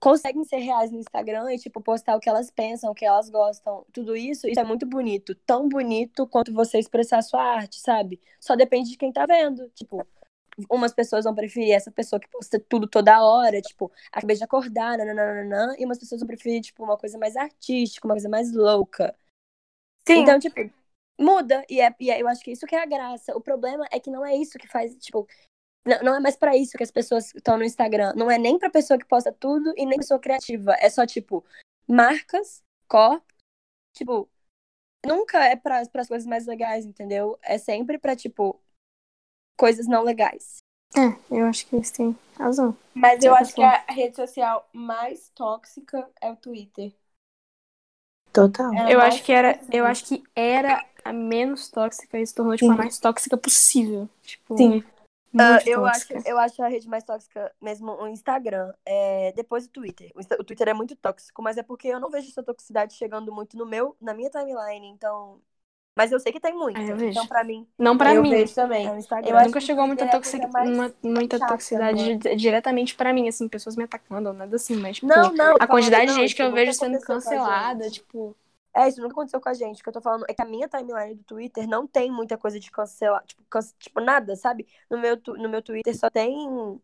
conseguem ser reais no Instagram e, tipo, postar o que elas pensam, o que elas gostam, tudo isso, isso é muito bonito. Tão bonito quanto você expressar a sua arte, sabe? Só depende de quem tá vendo. Tipo, umas pessoas vão preferir essa pessoa que posta tudo toda hora, tipo, acabei de acordar, nananana, e umas pessoas vão preferir, tipo, uma coisa mais artística, uma coisa mais louca. Sim. Então, tipo, muda. E, é, e é, eu acho que isso que é a graça. O problema é que não é isso que faz, tipo, não, não é mais para isso que as pessoas estão no Instagram. Não é nem pra pessoa que posta tudo e nem pessoa criativa. É só, tipo, marcas, corpos, tipo, nunca é para as coisas mais legais, entendeu? É sempre pra, tipo, coisas não legais. É, eu acho que eles têm razão. Mas eu acho que a rede social mais tóxica é o Twitter. Total. É a Eu acho que era, tóxica. eu acho que era a menos tóxica e se tornou tipo a mais tóxica possível. Tipo, Sim. Muito eu, acho, eu acho a rede mais tóxica mesmo o Instagram. É, depois o Twitter. O, Insta- o Twitter é muito tóxico, mas é porque eu não vejo essa toxicidade chegando muito no meu, na minha timeline, então. Mas eu sei que tem muito. Vejo. então, pra mim, Não pra eu mim. vejo também. é. Eu acho Nunca chegou muita, é toxic... uma- muita chata, toxicidade né? di- diretamente pra mim, assim, pessoas me atacando, nada assim, mas tipo, Não, não. a quantidade de não, gente isso que eu vejo sendo cancelada, gente. tipo, É, isso nunca aconteceu com a gente. O que eu tô falando é que a minha timeline do Twitter não tem muita coisa de cancelar. Tipo, cance- tipo nada, sabe? No meu, tu- no meu Twitter só tem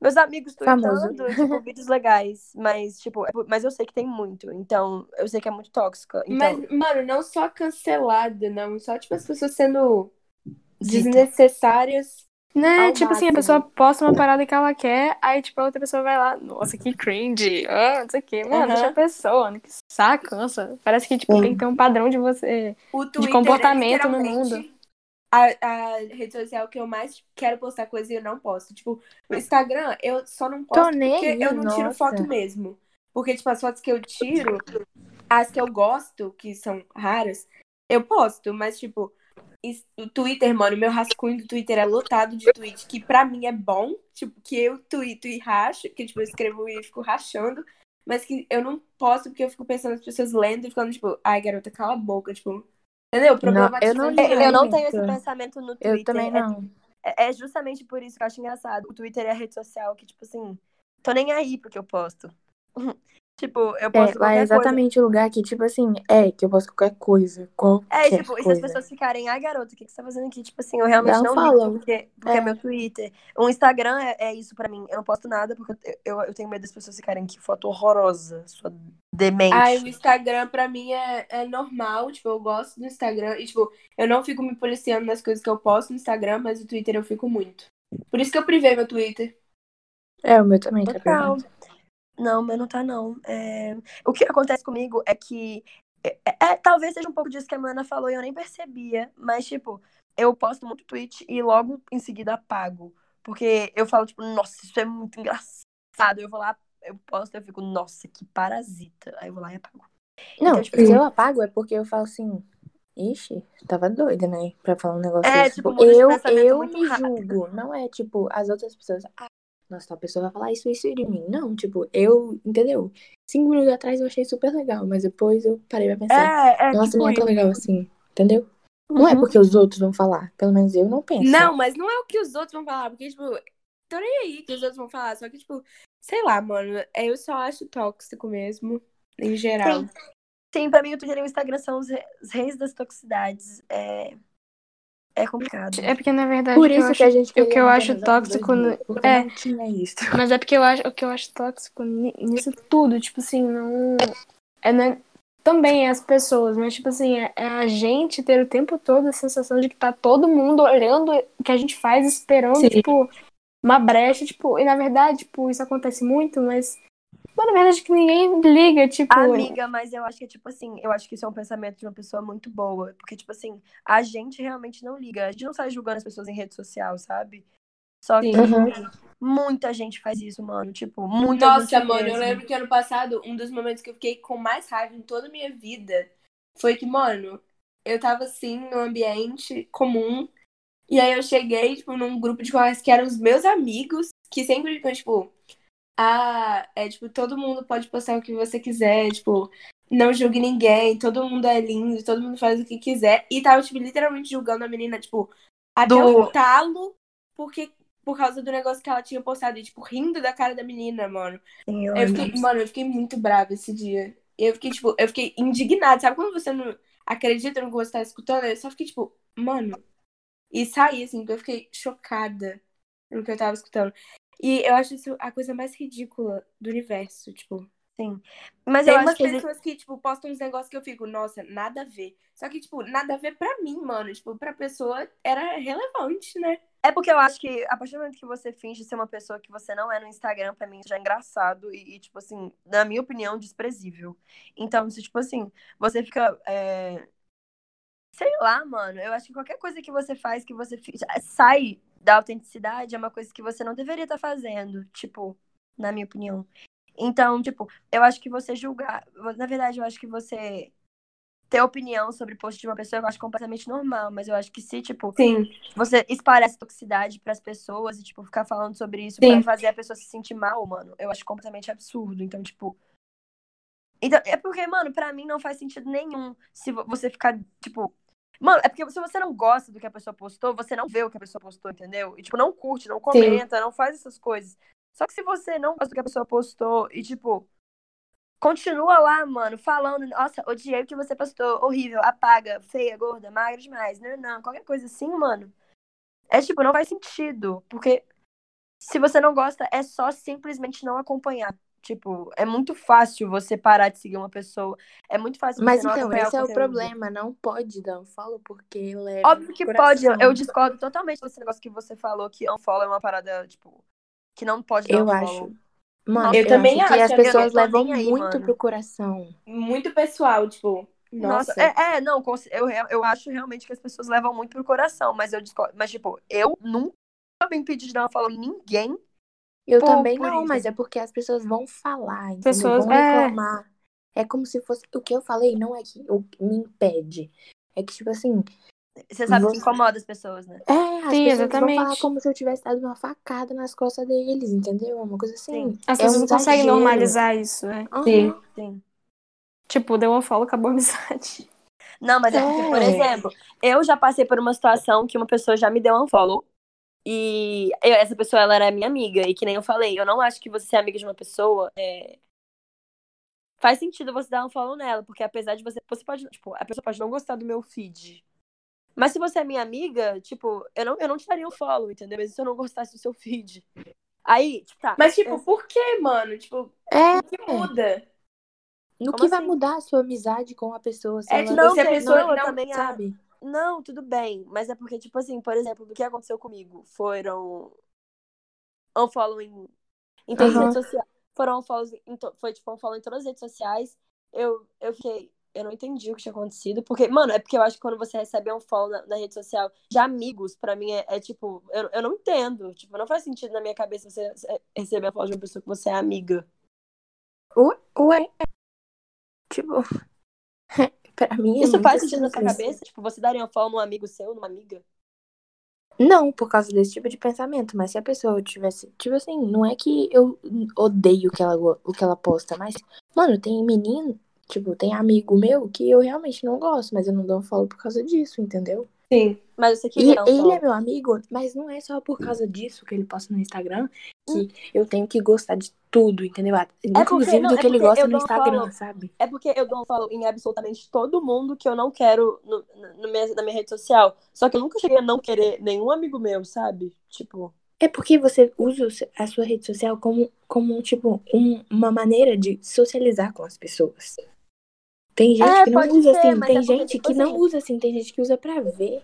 meus amigos tweetando, e, tipo, vídeos legais. Mas, tipo, é mas eu sei que tem muito. Então, eu sei que é muito tóxica. Então, Mas, mano, não só cancelada, não. Só, tipo, as pessoas sendo desnecessárias. Né? Ao tipo assim, a máximo. pessoa posta uma parada que ela quer, aí tipo a outra pessoa vai lá, nossa, que cringe, ah, não sei o que, mano, Aham. deixa a pessoa, né? que saco, cansa. Parece que tipo, Sim. tem que ter um padrão de você. O Twitter comportamento é no literalmente A, a rede social que eu mais quero postar coisa e eu não posto. Tipo, o Instagram, eu só não posto nem porque eu não tiro nossa. foto mesmo. Porque, tipo, as fotos que eu tiro, as que eu gosto, que são raras, eu posto. Mas, tipo, o Twitter, mano, meu rascunho do Twitter é lotado de tweet que pra mim é bom. Tipo, que eu tweeto e racho, que, tipo, eu escrevo e fico rachando. Mas que eu não posto porque eu fico pensando nas pessoas lendo e ficando, tipo, ai, garota, cala a boca, tipo. Entendeu? eu não Problematizando ligo É, eu não tenho esse pensamento no Twitter. Eu também É- não. É, é justamente por isso que eu acho engraçado. O Twitter é a rede social que, tipo assim, tô nem aí porque eu posto. tipo, eu É, posto lá é qualquer coisa. exatamente o lugar que, tipo assim, é, que eu posto qualquer coisa. Qualquer É, tipo, e se as coisa. pessoas ficarem, ai, garota, o que, que você tá fazendo aqui? Tipo assim, eu realmente não follow. ligo porque, porque é. É. meu Twitter. O Instagram é, é isso pra mim. Eu não posto nada porque eu, eu, eu tenho medo das pessoas ficarem, que foto horrorosa, sua demente. Ai, o Instagram pra mim é, é normal, tipo, eu gosto do Instagram e, tipo, eu não fico me policiando nas coisas que eu posto no Instagram, mas o Twitter eu fico muito. Por isso que eu privei meu Twitter. É, o meu também tá Total. privado. Não, meu não tá, não. É, O que acontece comigo é que. É, é- talvez seja um pouco disso que a Mana falou e eu nem percebia. Mas, tipo, eu posto muito tweet e logo em seguida apago. Porque eu falo, tipo, nossa, isso é muito engraçado. Eu vou lá, eu posto e eu fico, nossa, que parasita. Aí eu vou lá e apago. Não, Então, tipo, se eu apago é porque eu falo assim, ixi, tava doida, né? Pra falar um negócio É, desse. tipo, Tipo, eu, eu me julgo. Não é, tipo, as outras pessoas. Ah, nossa, tal pessoa vai falar isso, isso de mim. Não, tipo, eu, entendeu? Cinco minutos atrás eu achei super legal, mas depois eu parei pra pensar. É, é, nossa, tipo não é tão legal assim, entendeu? Não é Uhum. porque os outros vão falar. Pelo menos eu não penso. Não, mas não é o que os outros vão falar, porque, tipo, tô nem aí que os outros vão falar, só que, tipo, sei lá, mano, eu só acho tóxico mesmo, em geral. Sim. Sim, pra mim o Twitter e o Instagram são os reis das toxicidades. É, é complicado. É porque, na verdade, Por o que eu isso acho- a gente o que eu acho tóxico 2000, no- é. não isso. Mas é porque eu acho, o que eu acho tóxico ni- nisso tudo, tipo assim, não. É, não é- também é as pessoas, mas tipo assim, é, é a gente ter o tempo todo a sensação de que tá todo mundo olhando o que a gente faz, esperando, Sim. tipo, uma brecha, tipo, e na verdade, tipo, isso acontece muito, mas. Mas na verdade que ninguém liga, tipo. Amiga, mas eu acho que, tipo assim, eu acho que isso é um pensamento de uma pessoa muito boa. Porque, tipo assim, a gente realmente não liga. A gente não sai julgando as pessoas em rede social, sabe? Só que Sim. Uhum. muita gente faz isso, mano. Tipo, muita Nossa, gente mano, eu mesmo. lembro que ano passado, um dos momentos que eu fiquei com mais raiva em toda a minha vida foi que, mano, eu tava assim, num ambiente comum, e aí eu cheguei, tipo, num grupo de conversa que eram os meus amigos, que sempre ficam, tipo, ah, é tipo, todo mundo pode postar o que você quiser, tipo, não julgue ninguém, todo mundo é lindo, todo mundo faz o que quiser, e tava, tipo, literalmente julgando a menina, tipo, até Do- o talo, porque por causa do negócio que ela tinha postado, e, tipo, rindo da cara da menina, mano. Eu fiquei, mano, eu fiquei muito brava esse dia. Eu fiquei, tipo, eu fiquei indignada. Sabe quando você não acredita no que você tá escutando? Eu só fiquei, tipo, mano. E saí, assim, porque eu fiquei chocada no que eu tava escutando. E eu acho isso a coisa mais ridícula do universo, tipo. Mas Tem eu umas acho que pessoas que, tipo, postam uns negócios que eu fico, nossa, nada a ver. Só que, tipo, nada a ver pra mim, mano. Tipo, pra pessoa era relevante, né? É porque eu acho que a partir do momento que você finge ser uma pessoa que você não é no Instagram, pra mim já é engraçado e, e, tipo assim, na minha opinião, desprezível. Então, se, tipo assim, você fica. é, Sei lá, mano. Eu acho que qualquer coisa que você faz, que você sai da autenticidade, é uma coisa que você não deveria estar fazendo, tipo, na minha opinião. Então, tipo, eu acho que você julgar. Na verdade, eu acho que você ter opinião sobre post de uma pessoa, eu acho completamente normal. Mas eu acho que se, tipo, Sim. você espalhar essa toxicidade pras pessoas e, tipo, ficar falando sobre isso Sim. pra fazer a pessoa se sentir mal, mano, eu acho completamente absurdo. Então, tipo. Então, é porque, mano, pra mim não faz sentido nenhum se vo- você ficar, tipo. Mano, é porque se você não gosta do que a pessoa postou, você não vê o que a pessoa postou, entendeu? E, tipo, não curte, não comenta, não faz essas coisas. Só que se você não gosta do que a pessoa postou e, tipo, continua lá, mano, falando, nossa, odiei o que você postou, horrível, apaga, feia, gorda, magra demais, não, não, qualquer coisa assim, mano. É tipo, não faz sentido, porque se você não gosta, é só simplesmente não acompanhar. Tipo, é muito fácil você parar de seguir uma pessoa. É muito fácil Mas então, esse é o problema. Não pode dar um follow porque leva Óbvio que pode, eu- discordo totalmente desse negócio que você falou, que unfollow é uma parada, tipo, que não pode dar Eu unfollow. acho. Mano, Nossa, eu, eu também acho que acho, as pessoas levam aí, muito mano. pro coração. Muito pessoal, tipo. Nossa. Nossa, é, é, não, eu, eu acho realmente que as pessoas levam muito pro coração, mas eu discordo. Mas, tipo, eu nunca me impedi de dar uma follow em ninguém. Eu Por- também por não, isso. mas é porque as pessoas vão falar, entendeu? Pessoas- vão é. reclamar. É. como se fosse. O que eu falei não é que o que me impede. É que, tipo assim, Você sabe que Você- incomoda as pessoas, né? é, as Sim, pessoas vão falar exatamente. como se eu tivesse dado uma facada nas costas deles, entendeu? É Uma coisa assim. As é pessoas um não conseguem normalizar isso, né? Aham. Sim. Sim. Tipo, deu uma follow, acabou a amizade. Não, mas é porque, por É. exemplo, eu já passei por uma situação que uma pessoa já me deu um follow. E eu- essa pessoa, ela era minha amiga. E que nem eu falei, eu não acho que você ser amiga de uma pessoa é... faz sentido você dar um follow nela. Porque apesar de você. Você pode. Tipo, a pessoa pode não gostar do meu feed. Mas se você é minha amiga, tipo, eu não, eu não te daria um follow, entendeu? Mesmo se eu não gostasse do seu feed. Aí, tipo, tá. Mas, tipo, eu- por que, mano? Tipo, É, o que muda? no Como que vai assim? mudar a sua amizade com a pessoa? Se É, ela tipo, não, se a pessoa não, eu não- também acho. sabe? Não, tudo bem. Mas é porque, tipo assim, por exemplo, do que aconteceu comigo? Foram unfollow em, todas Aham. as redes sociais. Foram unfollows em to... Foi, tipo, unfollow em todas as redes sociais. Eu, eu fiquei. Eu não entendi o que tinha acontecido. Porque, mano, é porque eu acho que quando você recebe um follow na, na rede social de amigos, pra mim é, é tipo. Eu, eu não entendo. Tipo, não faz sentido na minha cabeça você receber um follow de uma pessoa que você é amiga. Ué, ué. Tipo, mim é Isso faz sentido na sua cabeça? Tipo, você daria um follow num amigo seu, numa amiga? Não, por causa desse tipo de pensamento, mas se a pessoa tivesse, tipo assim, não é que eu odeio o que ela, o que ela posta, mas, mano, tem menino, tipo, tem amigo meu que eu realmente não gosto, mas eu não dou um follow por causa disso, entendeu? Sim. Mas você queria ele é meu amigo, mas não é só por causa disso que ele posta no Instagram que eu tenho que gostar de tudo, entendeu? Inclusive não, do é que ele porque gosta no Instagram, follow. sabe? É porque eu dou um follow em absolutamente todo mundo que eu não quero no, no minha, na minha rede social. Só que eu nunca cheguei a não querer nenhum amigo meu, sabe? Tipo. É porque você usa a sua rede social como, como tipo, um- uma maneira de socializar com as pessoas. Tem gente É, que não usa ser, assim, tem gente que não usa assim, tem gente que usa pra ver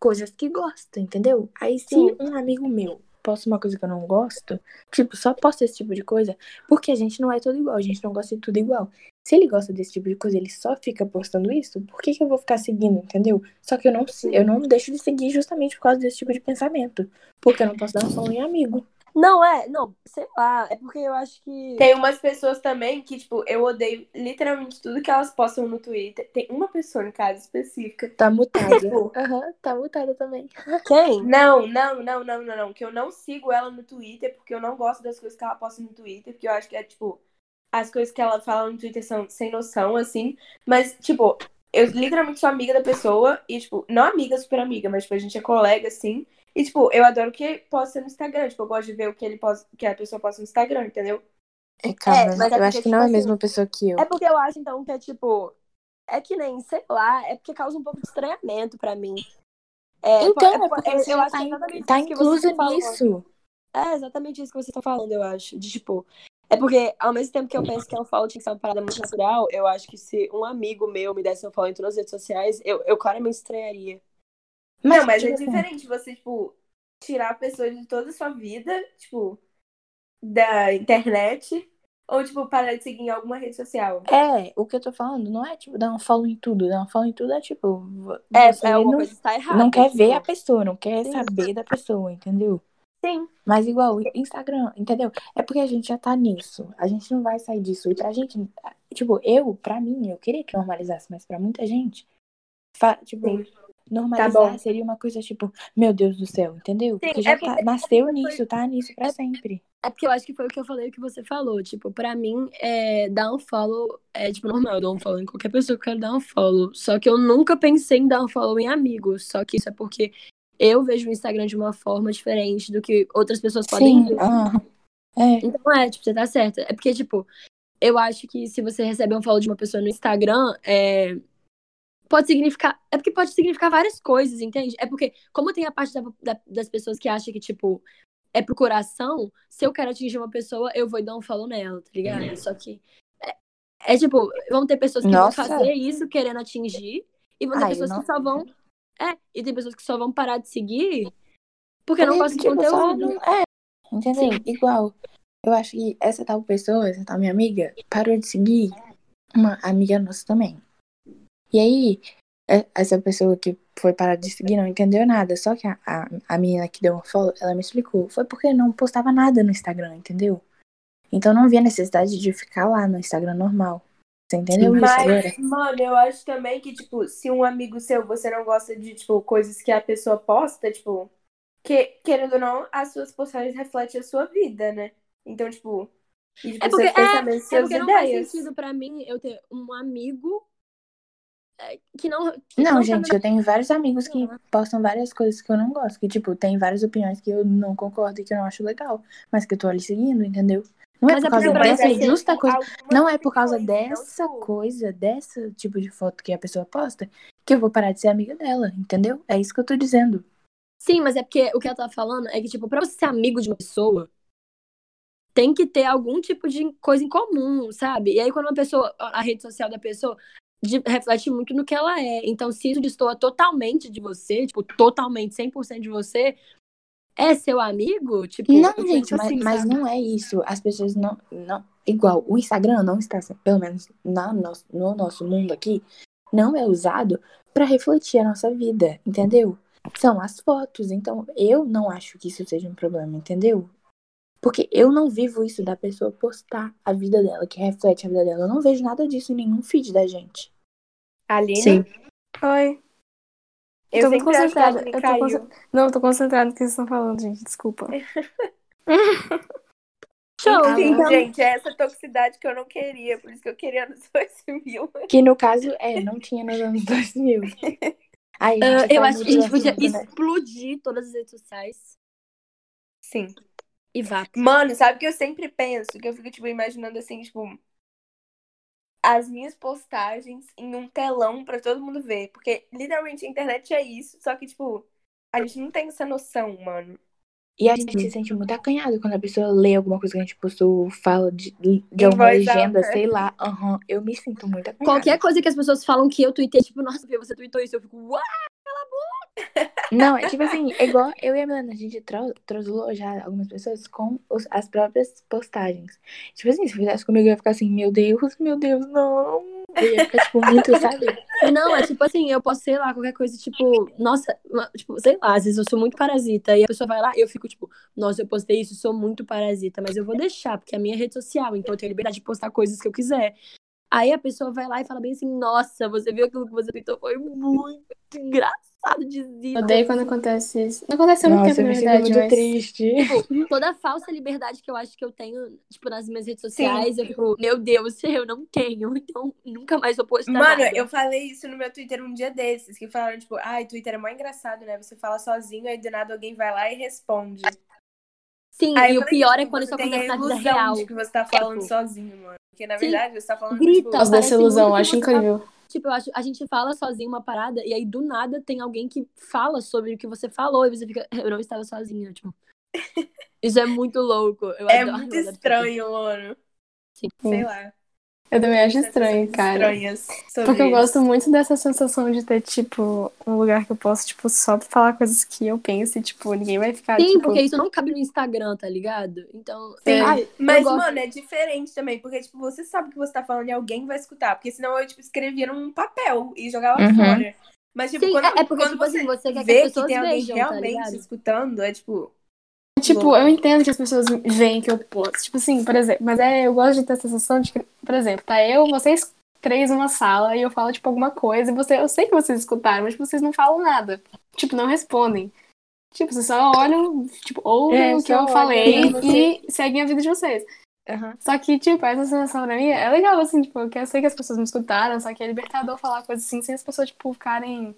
coisas que gosta, entendeu? Aí se Sim. um amigo meu posta uma coisa que eu não gosto, tipo, só posta esse tipo de coisa, porque a gente não é todo igual, a gente não gosta de tudo igual. Se ele gosta desse tipo de coisa, ele só fica postando isso, por que, que eu vou ficar seguindo, entendeu? Só que eu não, eu não deixo de seguir justamente por causa desse tipo de pensamento. Porque eu não posso dar follow em amigo. Não, é, não, sei lá. É porque eu acho que. Tem umas pessoas também que, tipo, eu odeio literalmente tudo que elas postam no Twitter. Tem uma pessoa, no caso, específica. Tá mutada. Tipo, Aham, tá mutada também. Quem? Não, não, não, não, não, não. Que eu não sigo ela no Twitter, porque eu não gosto das coisas que ela posta no Twitter, porque eu acho que é, tipo, as coisas que ela fala no Twitter são sem noção, assim. Mas, tipo, eu literalmente sou amiga da pessoa e, tipo, não amiga, super amiga, mas, tipo, a gente é colega, assim. E, tipo, eu adoro que posta no Instagram. Tipo, eu gosto de ver o que ele posta, que a pessoa posta no Instagram, entendeu? É, calma, É, mas é eu porque, acho que tipo não é a assim, mesma pessoa que eu. É porque eu acho, então, que é tipo. É que nem, sei lá, é porque causa um pouco de estranhamento pra mim. É, Então, po- é porque eu, você eu já acho tá, que é in- tá você incluso falou. nisso. É exatamente isso que vocês estão falando, eu acho. De tipo. É porque, ao mesmo tempo que eu penso que um follow tinha que ser uma parada muito natural, eu acho que se um amigo meu me desse um follow em todas as redes sociais, eu, eu claramente estranharia. Não, mas tipo é assim, diferente você, tipo, tirar a pessoa de toda a sua vida, tipo, da internet, ou, tipo, parar de seguir em alguma rede social. É, o que eu tô falando não é tipo dar um follow em tudo. Dar um follow em tudo é tipo. vo- É, você é não, está errada. não quer tipo, ver a pessoa, não quer Sim. saber da pessoa, entendeu? Sim. Mas igual, o Instagram, entendeu? É porque a gente já tá nisso. A gente não vai sair disso. E pra gente, tipo, eu, pra mim, eu queria que normalizasse, mas pra muita gente, tipo, Sim. Normalizar bom. seria uma coisa tipo, meu Deus do céu, entendeu? Sim, Porque é já porque- tá- nasceu nisso, tá nisso pra sempre. É porque eu acho que foi o que eu falei o que você falou. Tipo, pra mim, é, dar um follow é, tipo, normal. Eu dou um follow em qualquer pessoa que eu quero dar um follow. Só que eu nunca pensei em dar um follow em amigos. Só que isso é porque eu vejo o Instagram de uma forma diferente do que outras pessoas podem Sim, ver. ah, é. Então é, tipo, você tá certa. É porque, tipo, eu acho que se você recebe um follow de uma pessoa no Instagram, é... pode significar. É porque pode significar várias coisas, entende? É porque, como tem a parte da- da- das pessoas que acham que, tipo, é pro coração, se eu quero atingir uma pessoa, eu vou dar um follow nela, tá ligado? Só que. É, é tipo, vão ter pessoas que Nossa. vão fazer isso querendo atingir, e vão ter eu pessoas não- que só vão. É, e tem pessoas que só vão parar de seguir porque não gostam de tipo, só conteúdo. não- É, entendeu? Sim. Igual, eu acho que essa tal pessoa, essa tal minha amiga, parou de seguir uma amiga nossa também. E aí, é- essa pessoa que foi parar de seguir não entendeu nada. Só que a, a, a menina que deu um follow, ela me explicou. Foi porque não postava nada no Instagram, entendeu? Então não via necessidade de ficar lá no Instagram normal. Você entendeu isso agora? Mas, mano, eu acho também que, tipo, se um amigo seu, você não gosta de, tipo, coisas que a pessoa posta, tipo, que, querendo ou não, as suas postagens refletem a sua vida, né? Então, tipo, e, tipo, É porque- seus pensamentos, É suas porque não faz sentido pra mim eu ter um amigo é, que não. Que Não, tá gente, eu tenho vários amigos que postam várias coisas que eu não gosto. Que, tipo, tem várias opiniões que eu não concordo e que eu não acho legal. Mas que eu tô ali seguindo, entendeu? Não é por é causa dessa justa coisa. Algumas Não é por causa não, dessa coisa, dessa tipo de foto que a pessoa posta, que eu vou parar de ser amiga dela, entendeu? É isso que eu tô dizendo. Sim, mas é porque o que ela tá falando é que, tipo, pra você ser amigo de uma pessoa, tem que ter algum tipo de coisa em comum, sabe? E aí, quando uma pessoa, a rede social da pessoa de- reflete muito no que ela é. Então, se isso destoa totalmente de você, tipo, totalmente, 100% de você, é seu amigo? Tipo, Não, gente, mas, assim, mas não é isso. As pessoas não, não. Igual, o Instagram não está, pelo menos na nosso, no nosso mundo aqui, não é usado pra refletir a nossa vida, entendeu? São as fotos. Então, eu não acho que isso seja um problema, entendeu? Porque eu não vivo isso da pessoa postar a vida dela, que reflete a vida dela. Eu não vejo nada disso em nenhum feed da gente. Aline, Sim. Oi. eu tô muito concentrada. Eu tô concent- Não, eu tô concentrada no que vocês estão falando, gente. Desculpa. Show, Enfim, então. gente, é essa toxicidade que eu não queria, por isso que eu queria nos 2000. Que no caso, é, não tinha nos anos 2000. Aí, gente, eu acho que a gente podia né? explodir todas as redes sociais Sim. e vá. Mano, sabe o que eu sempre penso? Que eu fico, tipo, imaginando assim, tipo. As minhas postagens em um telão pra todo mundo ver. Porque literalmente a internet é isso. Só que, tipo, a gente não tem essa noção, mano. E a gente se sente muito acanhado quando a pessoa lê alguma coisa que a gente postou, fala de, de alguma legenda, alta. sei lá. Aham, eu me sinto muito acanhada. Qualquer coisa que as pessoas falam que eu tuitei, tipo, nossa, você tweetou isso, eu fico, uau! Não, é tipo assim, é igual eu e a Milena, a gente tro troslou já algumas pessoas com os- as próprias postagens. Tipo assim, se fizesse comigo, eu ia ficar assim, meu Deus, meu Deus, não. Eu ia ficar, tipo, muito, sabe? Não, é tipo assim, eu posso, sei lá, qualquer coisa, tipo, nossa, tipo, sei lá, às vezes eu sou muito parasita, e a pessoa vai lá e eu fico, tipo, nossa, eu postei isso, sou muito parasita, mas eu vou deixar, porque é a minha rede social, então eu tenho liberdade de postar coisas que eu quiser. Aí a pessoa vai lá e fala bem assim, nossa, você viu aquilo que você tweetou, foi muito engraçado. Passado de zica. Odeio quando acontece isso. Não acontece muito Nossa, tempo, na verdade, muito mas... triste. Tipo, toda a falsa liberdade que eu acho que eu tenho, tipo, nas minhas redes sociais, eu fico, meu Deus, eu não tenho, então nunca mais vou postar Mano, nada. eu falei isso no meu Twitter um dia desses, que falaram, tipo, ai, Twitter é mó engraçado, né? Você fala sozinho, aí do nada alguém vai lá e responde. Sim, Aí e eu o falei, pior é tipo, quando você isso acontece na vida real. de que você tá falando Tipo, sozinho, mano. Porque na Sim. verdade você tá falando, Grita. tipo, Por causa dessa ilusão, acho tá- incrível. Tipo, eu acho, a gente fala sozinho uma parada e aí do nada tem alguém que fala sobre o que você falou e você fica, eu não estava sozinha, tipo. Isso é muito louco. Eu é adoro, muito adoro estranho, mano. Sim. Sei lá. Eu também acho estranho, cara. Estranhas sobre Porque eu isso. gosto muito dessa sensação de ter, tipo, um lugar que eu posso, tipo, só falar coisas que eu penso e, tipo, ninguém vai ficar, Sim, tipo... porque isso não cabe no Instagram, tá ligado? Então, Sim, ai, mas, gosto- mano, é diferente também, porque, tipo, você sabe que você tá falando e alguém vai escutar, porque senão eu, tipo, escrevia num papel e jogava Uhum. fora. Mas, tipo, Sim, quando, é- é porque, quando tipo você, assim, você quer que vê as que, pessoas tem alguém vejam, tá realmente ligado? escutando, é, tipo, Tipo, eu entendo que as pessoas veem que eu posto. Tipo assim, por exemplo, mas é, eu gosto de ter a sensação de que, por exemplo, tá eu, vocês três numa sala e eu falo, tipo, alguma coisa e você, eu sei que vocês escutaram, mas tipo, vocês não falam nada. Tipo, não respondem. Tipo, vocês só olham, tipo, ouvem É, o que eu falei e seguem a vida de vocês. Aham. Só que, tipo, essa sensação pra mim é legal, assim, tipo, eu sei que as pessoas me escutaram, só que é libertador falar coisas assim, sem as pessoas, tipo, ficarem,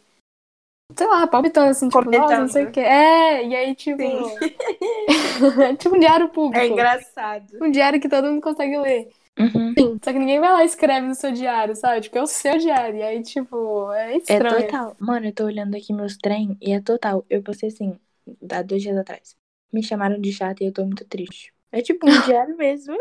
sei lá, palpitando, assim, tipo, nossa, não sei o Comentando. quê. É, e aí, tipo, tipo um diário público. é engraçado. Um diário que todo mundo consegue ler. Uhum. Só que ninguém vai lá e escreve no seu diário, sabe? Tipo, é o seu diário. E aí, tipo, é É estranho. total. Mano, eu tô olhando aqui meus trem e é total. Eu postei assim, há dois dias atrás. Me chamaram de chata e eu tô muito triste. É tipo um diário mesmo.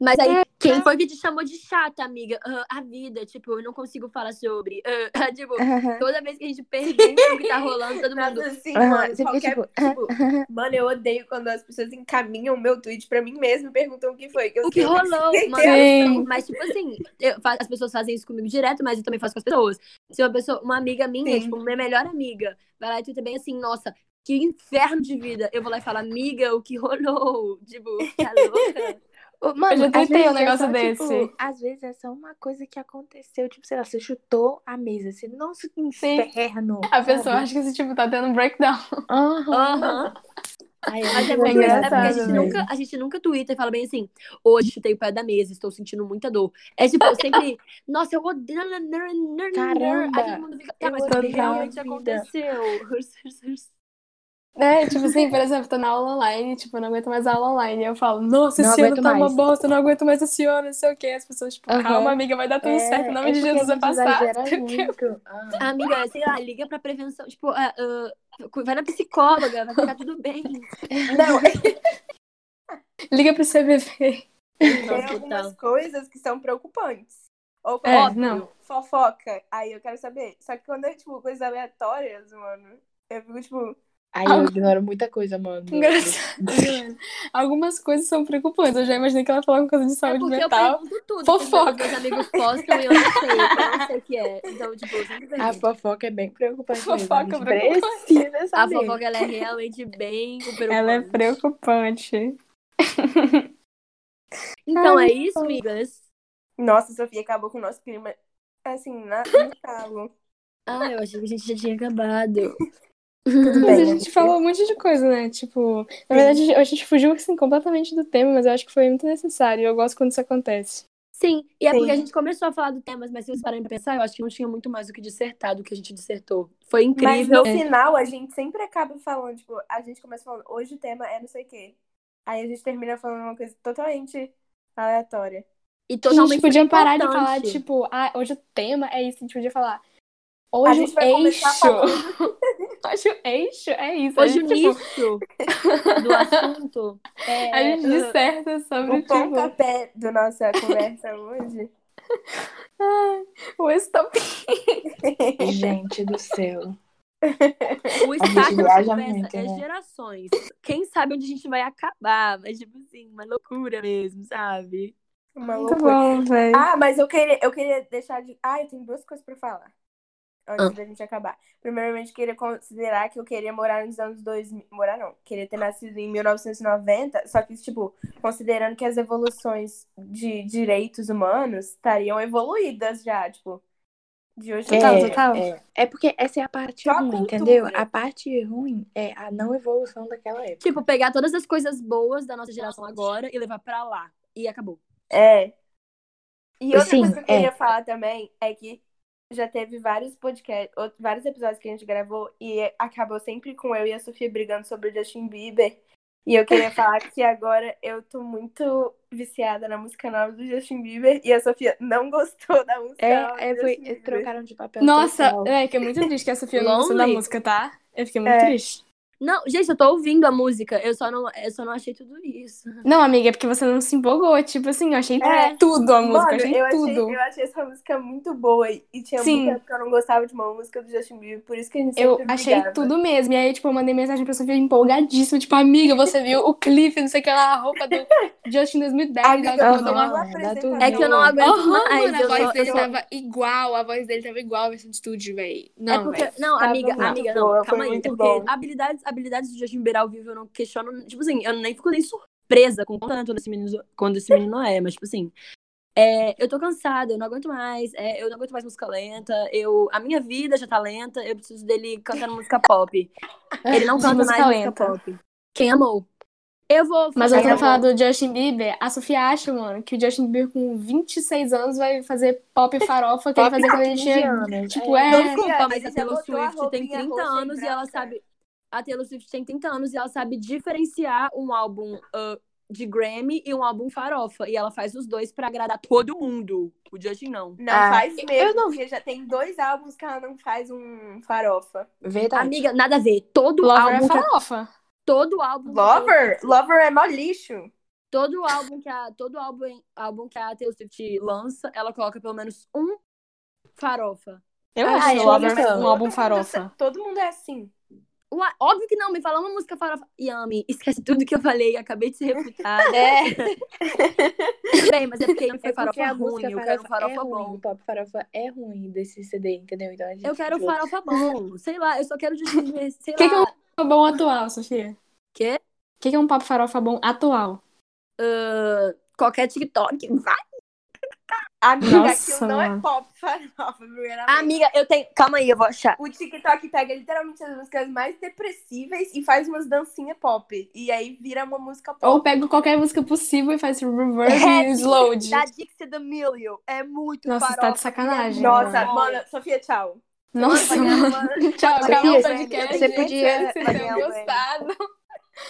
Mas aí, quem foi que te chamou de chata, amiga? Ah, a vida, tipo, eu não consigo falar sobre. Ah, tipo, toda vez que a gente pergunta o que tá rolando, todo mundo. Nada assim, Aham, mano. você fica Qualquer, tipo, tipo, mano, eu odeio quando as pessoas encaminham o meu tweet pra mim mesmo e perguntam o que foi. eu O que rolou, mano. que. Sim. Mas, tipo assim, eu as pessoas fazem isso comigo direto, mas eu também faço com as pessoas. Se uma pessoa, uma amiga minha, Sim. tipo, minha melhor amiga, vai lá e tuita bem assim, nossa, que inferno de vida. Eu vou lá e falo, amiga, o que rolou? Tipo, tá louca? Mano, Eu já vezes um negócio é só, desse. Tipo, às vezes é só uma coisa que aconteceu. Tipo, sei lá, você chutou a mesa. Você, nossa, que Sim. inferno. A pessoa acha que esse tipo tá tendo um breakdown. Aham. Ai, Mas é é porque a engraçado gente, mesmo. nunca, a gente nunca twitta e fala bem assim, hoje chutei o pé da mesa, estou sentindo muita dor. É tipo, sempre, nossa, eu odeio. Caramba, Aí todo mundo fica, tá, mas o que odeio realmente a aconteceu? É, tipo assim, por exemplo, tô na aula online, tipo, eu não aguento mais a aula online. E eu falo, nossa, Não esse ano tá uma mais. bosta, eu não aguento mais esse ano, não sei o quê. As pessoas, tipo, Aham. calma, amiga, vai dar tudo certo, em nome de porque Jesus vai gente passar. Ah. Amiga, sei lá, liga pra prevenção, tipo, ah, ah, vai na psicóloga, vai ficar tudo bem. Não, Liga pro CVV. tem algumas coisas que são preocupantes. Ou É, óbvio, não. fofoca. Aí eu quero saber. Só que quando é, tipo, coisas aleatórias, mano, eu fico, tipo, Aí eu ignoro muita coisa, mano. Engraçado? Algumas coisas são preocupantes. Eu já imaginei que ela falava coisa de É saúde porque eu mental. pergunto tudo. Fofoca. Meus amigos postam e eu não sei. Eu não sei o que é. Então, tipo, eu sempre A fofoca é bem preocupante Fofoca mesmo. A é gente precisa A saber. fofoca, ela é realmente bem preocupante. Ela é preocupante. Então, é isso, amigas? nossa, Sofia acabou com o nosso clima, assim, na, no talo. Ah, eu achei que a gente já tinha acabado. Mas bem, a gente falou um monte de coisa, né? Tipo, na verdade, a gente fugiu assim, completamente do tema, mas eu acho que foi muito necessário. Eu gosto quando isso acontece. Sim, e é Sim. porque a gente começou a falar do tema, mas se vocês pararem pra pensar, eu acho que não tinha muito mais o que dissertar do que a gente dissertou. Foi Mas incrível. no final, a gente sempre acaba falando, tipo, a gente começa falando, hoje o tema é não sei o quê. Aí a gente termina falando uma coisa totalmente aleatória. E A totalmente gente podia parar de falar, tipo, ah, hoje o tema é isso. A gente podia falar. A Hoje gente o eixo. falando. Hoje o eixo é isso. Hoje o tipo, nicho do assunto é... a gente disserta sobre, O tipo, pontapé da nossa conversa hoje. o estopim. Gente do céu. O estágio da viaja conversa muito, é né? gerações. Quem sabe onde a gente vai acabar, mas tipo assim, uma loucura mesmo, sabe? Uma Muito loucura. bom, velho. Ah, mas eu queria, eu queria deixar de. Ah, eu tenho duas coisas pra falar. Antes Ah. da gente acabar. Primeiramente, eu queria considerar que eu queria morar nos anos 2000. Morar não. Queria ter nascido em 1990. Só que, tipo, considerando que as evoluções de direitos humanos estariam evoluídas já. Tipo, De hoje Total, é, total. É, é porque essa é a parte Só ruim, cultura. entendeu? A parte ruim é a não evolução daquela época. Tipo, pegar todas as coisas boas da nossa geração agora e levar pra lá. E acabou. É. E outra Sim, coisa que eu é. queria falar também é que já teve vários podcasts, outros- vários episódios que a gente gravou e acabou sempre com eu e a Sofia brigando sobre o Justin Bieber. E eu queria falar que agora eu tô muito viciada na música nova do Justin Bieber e a Sofia não gostou da música É, é do foi, Bieber. trocaram de papel. Nossa, total. é que é muito triste que a Sofia não gostou da música, tá? Eu fiquei muito É. triste. Não, gente, eu tô ouvindo a música. Eu só não, eu só não achei tudo isso. Não, amiga, é porque você não se empolgou. Tipo assim, eu achei É. tudo a música, Mano, eu achei eu achei, tudo. eu achei essa música muito boa e tinha Sim. muito tempo que eu não gostava de uma música do Justin Bieber, por isso que a gente Eu achei brigava. tudo mesmo. E aí, tipo, eu mandei mensagem pra Sofia empolgadíssima. Tipo, amiga, você viu o clipe, não sei o que lá, a roupa do Justin 2010. Amiga, uma. É que eu não aguento Aham, mais. mano, a voz dele eu tava igual, a voz dele tava igual a versão de estúdio, velho. É Não, porque, velho. não, amiga, amiga, boa, não, calma aí. muito É porque bom. habilidades, habilidades do Justin Bieber ao vivo eu não questiono. Tipo assim, eu nem fico nem surpresa com quanto esse menino, quando esse menino é, mas tipo assim. é, eu tô cansada, eu não aguento mais, é, eu não aguento mais música lenta, eu, a minha vida já tá lenta, eu preciso dele cantando música pop. Ele não canta música mais lenta. música pop. Quem amou? Eu vou Mas eu tô falando do Justin Bieber. A Sofia acha, mano, que o Justin Bieber com 26 anos vai fazer pop farofa que ele Pop fazia com quando ele 15 tinha. anos, Tipo, é. é. Desculpa, Ele mas a Taylor Swift tem roupinha 30 roxa e anos e ela sabe. A Taylor Swift tem 30 anos e ela sabe diferenciar um álbum ah, de Grammy e um álbum farofa. E ela faz os dois pra agradar todo mundo. O Justin não. Não Ah, faz eu mesmo, não- porque já tem dois álbuns que ela não faz um farofa. Verdade. Amiga, nada a ver. Todo Lover é álbum. que a- farofa. todo álbum. que a Taylor Lover? Lover é mó lixo. Todo álbum que a, todo álbum, álbum que a Taylor Swift lança, ela coloca pelo menos um farofa. Eu Ah, acho é, Lover mas um todo álbum farofa. Todo mundo é assim. Ué, óbvio que não, me fala uma música farofa. Yami, esquece tudo que eu falei, acabei de ser refutada. Bem, mas é porque não foi É porque farofa a ruim, eu quero farofa é farofa ruim, bom. O pop farofa é ruim desse CD, entendeu? Então a gente Eu quero tipo, farofa bom. Sei lá, eu só quero Justin sei Que que lá. é um bom atual, Sofia? Quê? O que, que é um pop farofa bom atual? Ah, qualquer TikTok. Vai. Amiga, Nossa, aquilo não é mano. pop farofa, primeiramente. Amiga, eu tenho. Calma aí, eu vou achar. O TikTok pega literalmente as músicas mais depressíveis e faz umas dancinhas pop. E aí vira uma música pop. Ou pego qualquer música possível e faz reverb Rap e slowed. Da Dixie D'Amelio. É muito Nossa, farofa. tá de sacanagem. Nossa, Bom. mano, Sofia, tchau. Nossa, mano. uma- Tchau, Sofia, acabou o você- podcast. você podia- vocês tenham gostado.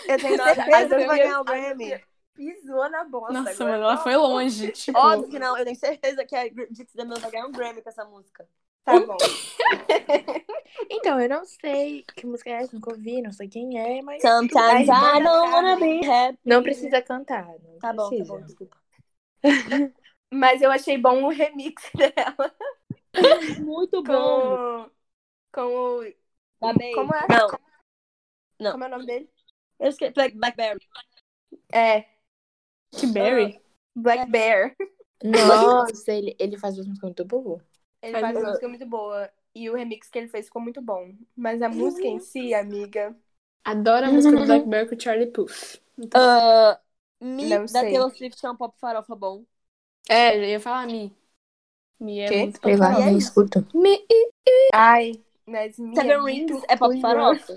Eu tenho certeza que vai ganhar o Grammy. Pisou na bosta. Nossa, agora. mano, ela foi longe. Tipo, Óbvio que não, eu tenho certeza que a Dixie D'Amelio vai ganhar um Grammy com essa música. Tá bom. Então, eu não sei que música é essa, nunca ouvi, não sei quem é, mas. Sometimes I don't wanna be happy. Não precisa cantar. Não Tá bom, tá precisa. bom, desculpa. Mas eu achei bom o remix dela Muito bom. com, com o. Tá bem. Como é? Não, Não. Como é o nome dele? eu esqueci. Black- Blackberry. É, que Barry. Black Bear. Nossa, ele, ele faz uma música muito boa. Ele Faz faz uma música muito boa. E o remix que ele fez ficou muito bom. Mas a música em si, amiga. Adoro a música do Black Bear com o Charlie Puth. Ah, Me, Não da. Taylor Swift é um pop farofa bom. É, eu ia falar Mi. Mi é Quê? muito Sei lá, pop é nem isso. escuto. Mi Ai, mas minha. Seven muito Rings é pop ruim, farofa.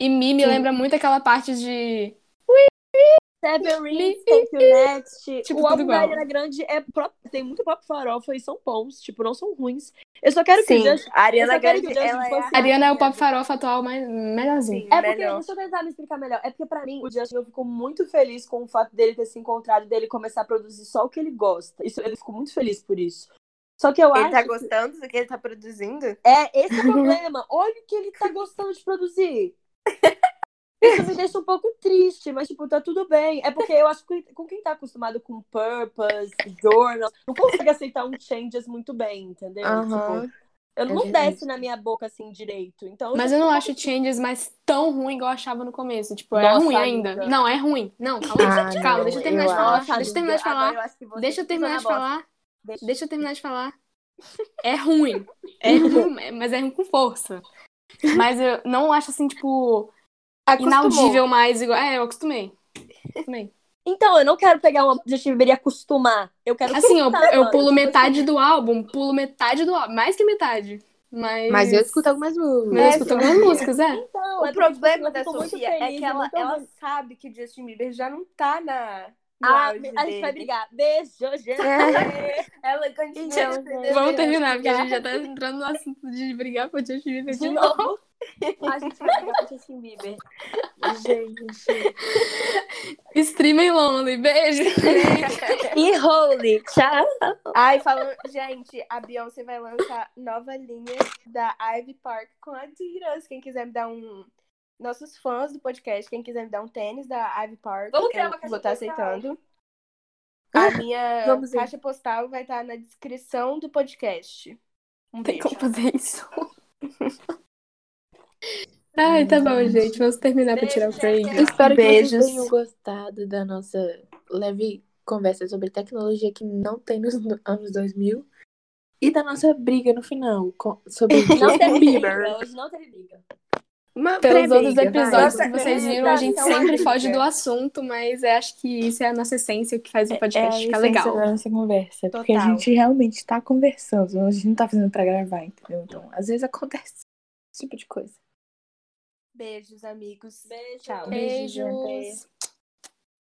E Mi me Sim. lembra muito aquela parte de. Seven Rings, Thank You Next. Tipo, o álbum da. Ariana Grande é tem muito pop farofa e são bons, tipo, não são ruins. Eu só quero que Sim, o Justin... a Ariana Grande, que o Justin ela é. Ariana é o pop farofa atual mais melhorzinho. Sim, É porque, melhor. deixa eu tentar me explicar melhor. É porque pra mim, o Justin, eu fico muito feliz com o fato dele ter se encontrado, dele começar a produzir só o que ele gosta. Isso, ele ficou muito feliz por isso. Só que eu Ele acho tá que- gostando do que ele tá produzindo? É, esse é o problema. Olha o que ele tá gostando de produzir. Isso me deixa um pouco triste, mas, tipo, tá tudo bem. É porque eu acho que com quem tá acostumado com Purpose, Journal, não consegue aceitar um Changes muito bem, entendeu? Aham. Tipo, eu É não verdade. desce na minha boca assim direito. Então, Mas já eu não acho Changes mais tão ruim igual eu achava no começo. Tipo, é Nossa, ruim amiga. ainda. Não, é ruim. Não, calma, Ah, gente, calma, não, deixa eu terminar de eu falar. Nossa, Deixa eu terminar de falar. eu Deixa eu terminar na de falar. Deixa- Deixa eu terminar de falar. É ruim. É ruim, mas é ruim com força. Mas eu não acho assim, tipo, Acostumou. inaudível mais igual. É, eu acostumei. Acostumei. Então, eu não quero pegar uma Justin Bieber e acostumar. Eu quero Assim, eu, eu pulo Tipo metade do álbum, pulo metade do álbum, mais que metade. Mas, Mas eu escuto algumas músicas. Mas eu escuto algumas músicas, é. Então, O é problema tipo, eu da Sofia é feliz, que ela, muito ela sabe que o Justin Bieber já não tá na. Ah, a gente vai brigar. Beijo, gente. Ela continua. Então, entendeu? Vamos terminar, porque a gente já tá entrando no assunto de brigar por Justin Bieber de De novo. novo. A gente vai brigar com Justin Bieber. Gente. Streaming Lonely, beijo. E Holy, tchau. Ai, falando. Gente, a Beyoncé vai lançar nova linha da Ivy Park com Adidas. Quem quiser me dar um. Nossos fãs do podcast, quem quiser me dar um tênis da Ivy Park, Vamos criar eu vou estar postal. aceitando. A minha Vamos ir. caixa postal vai estar na descrição do podcast. Um Tem beijo. como fazer isso. Ai, tá bom, gente. Vamos terminar pra Beijo, tirar o gente. Espero que Beijos. vocês tenham gostado da nossa leve conversa sobre tecnologia que não tem nos anos 2000 e da nossa briga no final com- sobre Não teve Bieber. briga. Hoje não teve briga. Uma Pelos outros vai. episódios Nossa, que vocês viram, a gente apresentação sempre amiga. foge do assunto, mas eu acho que isso é a nossa essência, o que faz o É a podcast ficar essência legal. da nossa conversa. Porque a Total. gente realmente tá conversando, a gente não tá fazendo pra gravar, entendeu? Então, às vezes acontece esse tipo de coisa. Beijos, amigos. Beijo. Tchau. Beijos.